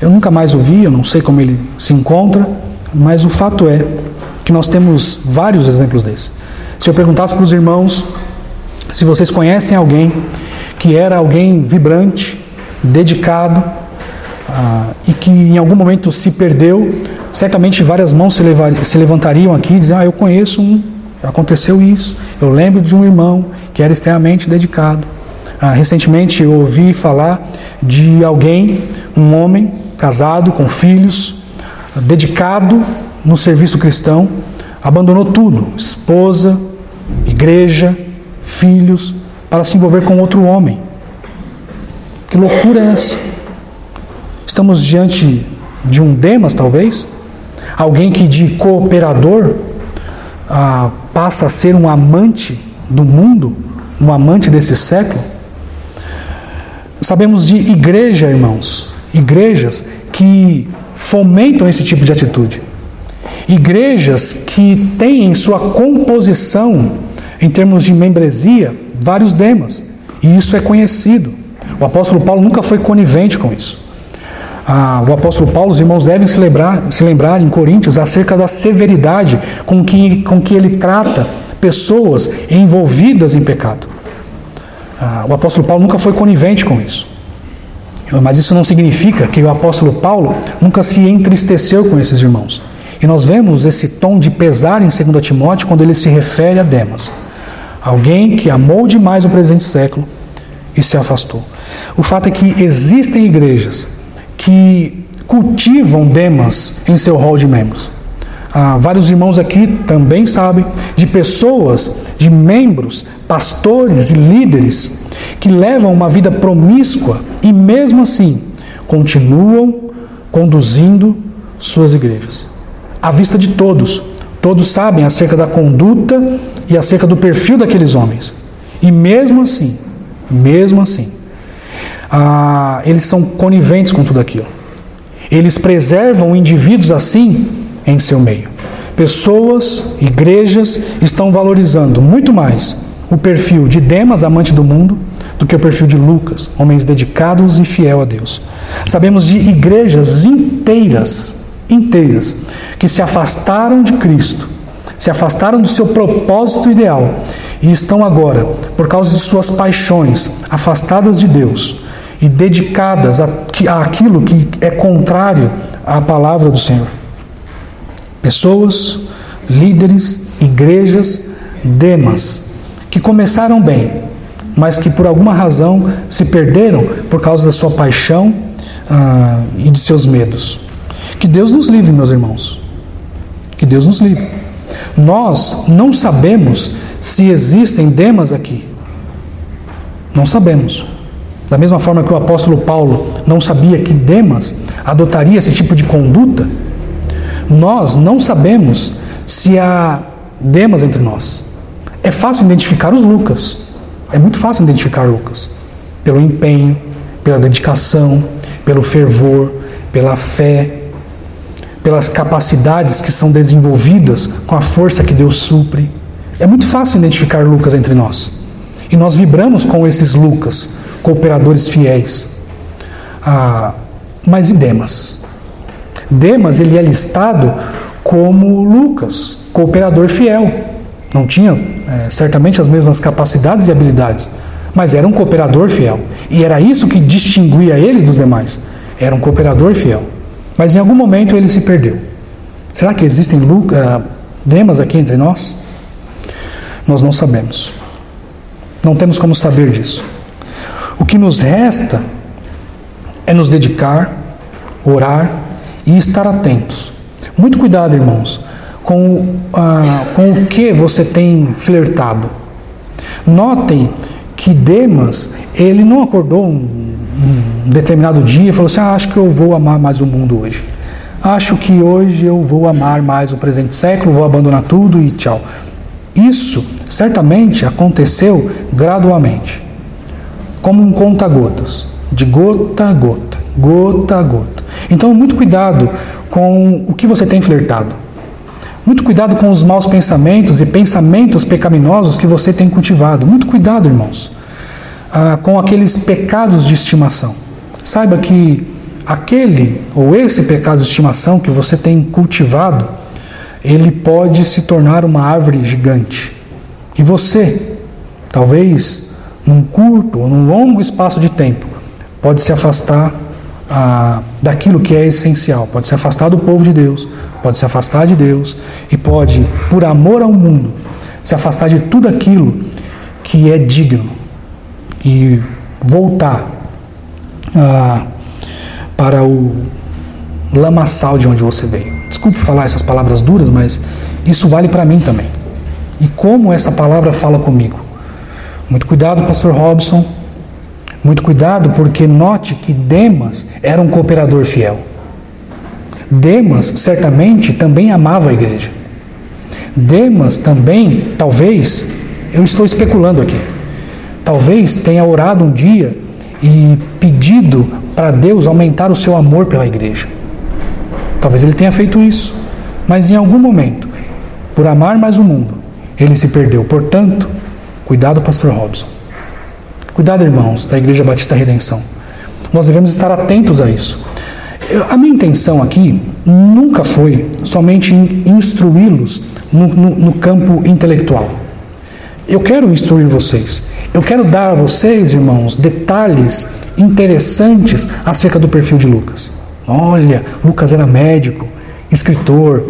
Eu nunca mais o vi, eu não sei como ele se encontra, mas o fato é que nós temos vários exemplos desses. Se eu perguntasse para os irmãos se vocês conhecem alguém que era alguém vibrante, dedicado, ah, e que em algum momento se perdeu, certamente várias mãos se, levar, se levantariam aqui e diziam: Ah, eu conheço um, aconteceu isso. Eu lembro de um irmão que era extremamente dedicado. Ah, recentemente eu ouvi falar de alguém, um homem casado com filhos, dedicado no serviço cristão, abandonou tudo: esposa, igreja, filhos, para se envolver com outro homem. Que loucura é essa? Estamos diante de um Demas, talvez? Alguém que de cooperador ah, passa a ser um amante do mundo, um amante desse século? Sabemos de igreja, irmãos, igrejas que fomentam esse tipo de atitude. Igrejas que têm em sua composição, em termos de membresia, vários demas. E isso é conhecido. O apóstolo Paulo nunca foi conivente com isso. Ah, o apóstolo Paulo, os irmãos devem se lembrar, se lembrar em Coríntios acerca da severidade com que, com que ele trata pessoas envolvidas em pecado. Ah, o apóstolo Paulo nunca foi conivente com isso. Mas isso não significa que o apóstolo Paulo nunca se entristeceu com esses irmãos. E nós vemos esse tom de pesar em 2 Timóteo quando ele se refere a Demas. Alguém que amou demais o presente século e se afastou. O fato é que existem igrejas que cultivam Demas em seu rol de membros. Ah, vários irmãos aqui também sabem de pessoas, de membros, pastores e líderes que levam uma vida promíscua e mesmo assim continuam conduzindo suas igrejas. À vista de todos, todos sabem acerca da conduta e acerca do perfil daqueles homens. E mesmo assim, mesmo assim, ah, eles são coniventes com tudo aquilo. Eles preservam indivíduos assim em seu meio. Pessoas, igrejas estão valorizando muito mais o perfil de Demas, amante do mundo, do que o perfil de Lucas, homens dedicados e fiel a Deus. Sabemos de igrejas inteiras, inteiras, que se afastaram de Cristo, se afastaram do seu propósito ideal e estão agora, por causa de suas paixões, afastadas de Deus e dedicadas àquilo que é contrário à palavra do Senhor. Pessoas, líderes, igrejas, demas, que começaram bem, mas que por alguma razão se perderam por causa da sua paixão ah, e de seus medos. Que Deus nos livre, meus irmãos. Que Deus nos livre. Nós não sabemos se existem demas aqui. Não sabemos. Da mesma forma que o apóstolo Paulo não sabia que Demas adotaria esse tipo de conduta, nós não sabemos se há Demas entre nós. É fácil identificar os Lucas. É muito fácil identificar Lucas. Pelo empenho, pela dedicação, pelo fervor, pela fé, pelas capacidades que são desenvolvidas com a força que Deus supre. É muito fácil identificar Lucas entre nós. E nós vibramos com esses Lucas, cooperadores fiéis. Ah, mas e Demas? Demas ele é listado como Lucas, cooperador fiel. Não tinha é, certamente as mesmas capacidades e habilidades, mas era um cooperador fiel. E era isso que distinguia ele dos demais. Era um cooperador fiel. Mas em algum momento ele se perdeu. Será que existem Lucas, Demas aqui entre nós? Nós não sabemos. Não temos como saber disso. O que nos resta é nos dedicar, orar e estar atentos. Muito cuidado, irmãos, com, ah, com o que você tem flertado. Notem que Demas, ele não acordou um, um determinado dia e falou assim: ah, Acho que eu vou amar mais o mundo hoje. Acho que hoje eu vou amar mais o presente século, vou abandonar tudo e tchau. Isso certamente aconteceu gradualmente como um conta-gotas, de gota a gota, gota a gota. Então, muito cuidado com o que você tem flertado. Muito cuidado com os maus pensamentos e pensamentos pecaminosos que você tem cultivado. Muito cuidado, irmãos, ah, com aqueles pecados de estimação. Saiba que aquele ou esse pecado de estimação que você tem cultivado, ele pode se tornar uma árvore gigante. E você, talvez num curto ou num longo espaço de tempo, pode se afastar ah, daquilo que é essencial. Pode se afastar do povo de Deus, pode se afastar de Deus e pode, por amor ao mundo, se afastar de tudo aquilo que é digno e voltar ah, para o lamaçal de onde você veio. Desculpe falar essas palavras duras, mas isso vale para mim também. E como essa palavra fala comigo? Muito cuidado, pastor Robson. Muito cuidado, porque note que Demas era um cooperador fiel. Demas certamente também amava a igreja. Demas também, talvez, eu estou especulando aqui, talvez tenha orado um dia e pedido para Deus aumentar o seu amor pela igreja. Talvez ele tenha feito isso, mas em algum momento, por amar mais o mundo, ele se perdeu. Portanto, cuidado, pastor Robson. Cuidado, irmãos, da Igreja Batista Redenção. Nós devemos estar atentos a isso. A minha intenção aqui nunca foi somente instruí-los no, no, no campo intelectual. Eu quero instruir vocês. Eu quero dar a vocês, irmãos, detalhes interessantes acerca do perfil de Lucas. Olha, Lucas era médico, escritor,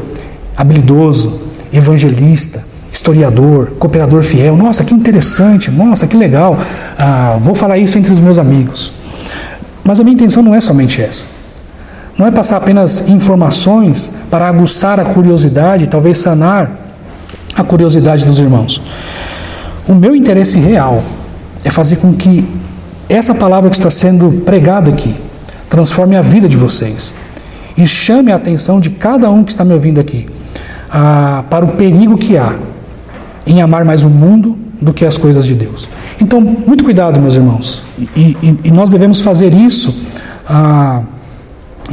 habilidoso, evangelista, historiador, cooperador fiel. Nossa, que interessante, nossa, que legal. Ah, vou falar isso entre os meus amigos. Mas a minha intenção não é somente essa. Não é passar apenas informações para aguçar a curiosidade, talvez sanar a curiosidade dos irmãos. O meu interesse real é fazer com que essa palavra que está sendo pregada aqui transforme a vida de vocês e chame a atenção de cada um que está me ouvindo aqui ah, para o perigo que há em amar mais o mundo do que as coisas de Deus. Então, muito cuidado, meus irmãos, e, e, e nós devemos fazer isso, ah,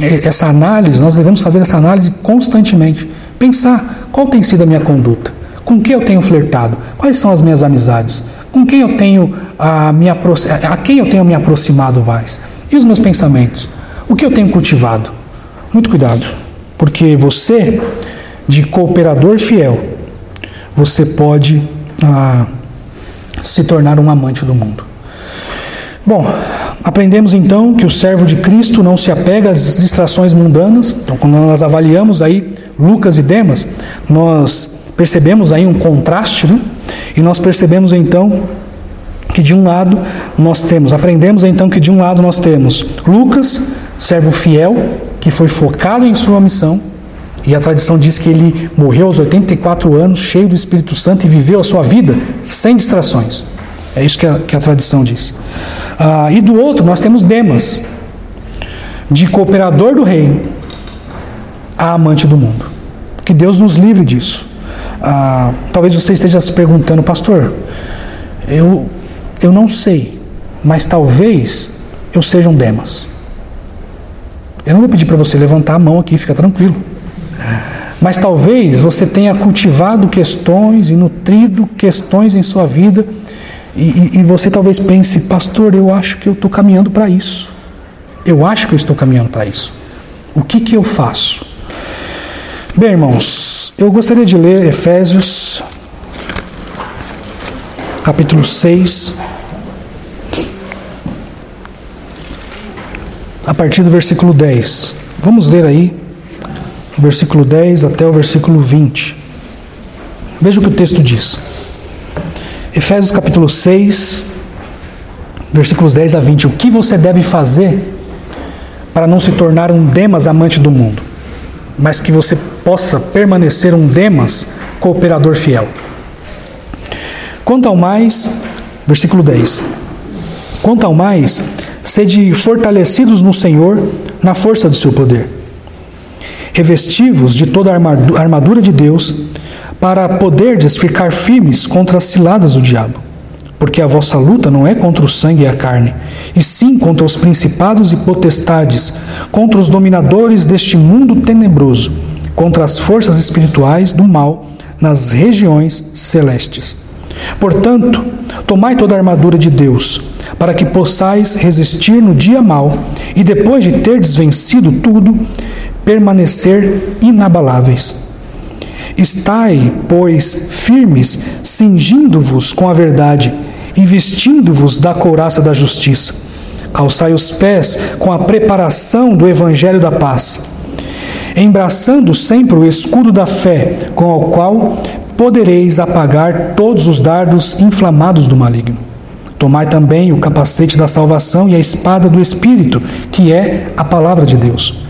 essa análise, nós devemos fazer essa análise constantemente, pensar qual tem sido a minha conduta, com quem eu tenho flertado, quais são as minhas amizades, com quem eu tenho a, me a quem eu tenho me aproximado mais, e os meus pensamentos, o que eu tenho cultivado. Muito cuidado, porque você, de cooperador fiel, você pode ah, se tornar um amante do mundo. Bom, aprendemos então que o servo de Cristo não se apega às distrações mundanas. Então, quando nós avaliamos aí Lucas e Demas, nós percebemos aí um contraste, né? e nós percebemos então que de um lado nós temos, aprendemos então que de um lado nós temos Lucas, servo fiel, que foi focado em sua missão, e a tradição diz que ele morreu aos 84 anos, cheio do Espírito Santo, e viveu a sua vida sem distrações. É isso que a, que a tradição diz. Ah, e do outro, nós temos Demas, de cooperador do reino a amante do mundo. Que Deus nos livre disso. Ah, talvez você esteja se perguntando, pastor, eu, eu não sei, mas talvez eu seja um Demas. Eu não vou pedir para você levantar a mão aqui, fica tranquilo. Mas talvez você tenha cultivado questões e nutrido questões em sua vida, e, e, e você talvez pense, pastor, eu acho que eu estou caminhando para isso. Eu acho que eu estou caminhando para isso. O que, que eu faço? Bem, irmãos, eu gostaria de ler Efésios, capítulo 6, a partir do versículo 10. Vamos ler aí versículo 10 até o versículo 20. Veja o que o texto diz. Efésios capítulo 6, versículos 10 a 20. O que você deve fazer para não se tornar um Demas amante do mundo, mas que você possa permanecer um Demas cooperador fiel? Quanto ao mais, versículo 10. Quanto ao mais, sede fortalecidos no Senhor, na força do seu poder revestivos de toda a armadura de Deus, para poderdes ficar firmes contra as ciladas do diabo. Porque a vossa luta não é contra o sangue e a carne, e sim contra os principados e potestades, contra os dominadores deste mundo tenebroso, contra as forças espirituais do mal nas regiões celestes. Portanto, tomai toda a armadura de Deus, para que possais resistir no dia mau, e depois de terdes vencido tudo, permanecer inabaláveis. Estai, pois, firmes, cingindo-vos com a verdade e vestindo-vos da couraça da justiça, calçai os pés com a preparação do evangelho da paz, embraçando sempre o escudo da fé, com o qual podereis apagar todos os dardos inflamados do maligno. Tomai também o capacete da salvação e a espada do Espírito, que é a palavra de Deus.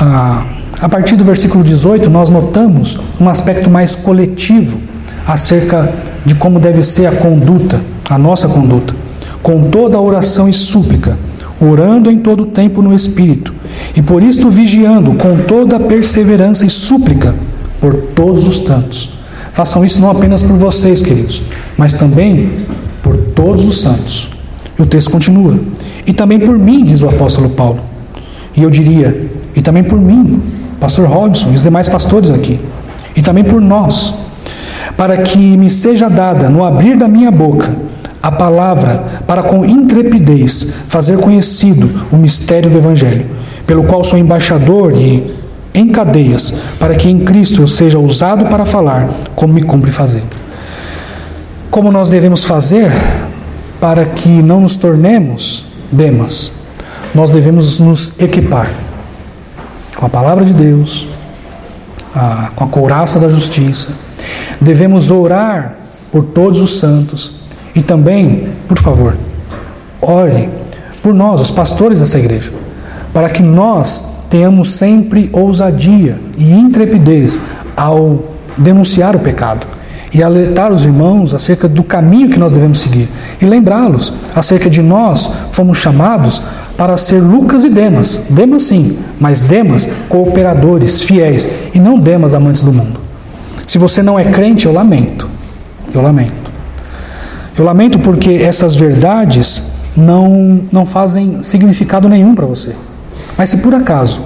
Ah, a partir do versículo 18, nós notamos um aspecto mais coletivo acerca de como deve ser a conduta, a nossa conduta, com toda a oração e súplica, orando em todo o tempo no Espírito, e por isto vigiando com toda a perseverança e súplica por todos os tantos. Façam isso não apenas por vocês, queridos, mas também por todos os santos. E o texto continua. E também por mim, diz o apóstolo Paulo. E eu diria, e também por mim, pastor Robson e os demais pastores aqui. E também por nós, para que me seja dada no abrir da minha boca a palavra para com intrepidez fazer conhecido o mistério do evangelho, pelo qual sou embaixador e em cadeias, para que em Cristo eu seja usado para falar como me cumpre fazer. Como nós devemos fazer para que não nos tornemos demas? Nós devemos nos equipar com a palavra de Deus, a, com a couraça da justiça. Devemos orar por todos os santos e também, por favor, ore por nós, os pastores dessa igreja, para que nós tenhamos sempre ousadia e intrepidez ao denunciar o pecado e alertar os irmãos acerca do caminho que nós devemos seguir e lembrá-los acerca de nós fomos chamados para ser Lucas e Demas. Demas sim, mas Demas cooperadores, fiéis e não Demas amantes do mundo. Se você não é crente, eu lamento. Eu lamento. Eu lamento porque essas verdades não não fazem significado nenhum para você. Mas se por acaso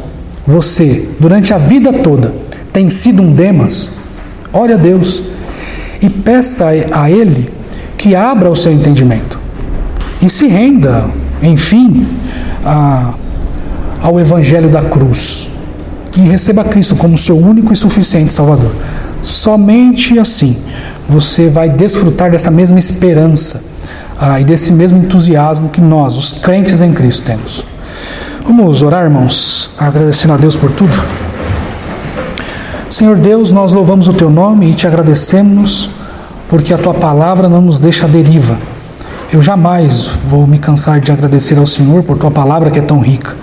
você, durante a vida toda, tem sido um Demas, ore a Deus e peça a Ele que abra o seu entendimento e se renda, enfim, a, ao Evangelho da cruz e receba Cristo como seu único e suficiente Salvador. Somente assim você vai desfrutar dessa mesma esperança ah, e desse mesmo entusiasmo que nós, os crentes em Cristo, temos. Vamos orar, irmãos, agradecendo a Deus por tudo. Senhor Deus, nós louvamos o teu nome e te agradecemos porque a tua palavra não nos deixa à deriva. Eu jamais vou me cansar de agradecer ao Senhor por tua palavra que é tão rica.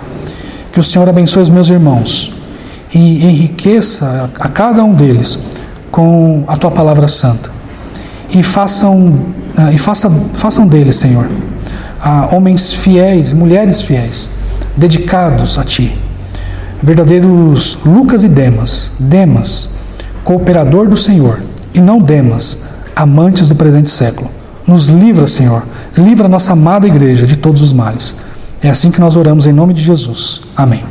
Que o Senhor abençoe os meus irmãos e enriqueça a cada um deles com a tua palavra santa. E façam ah, e faça, façam deles, Senhor, homens fiéis, mulheres fiéis dedicados a Ti. Verdadeiros Lucas e Demas. Demas, cooperador do Senhor, e não Demas, amantes do presente século. Nos livra, Senhor, livra nossa amada igreja de todos os males. É assim que nós oramos em nome de Jesus. Amém.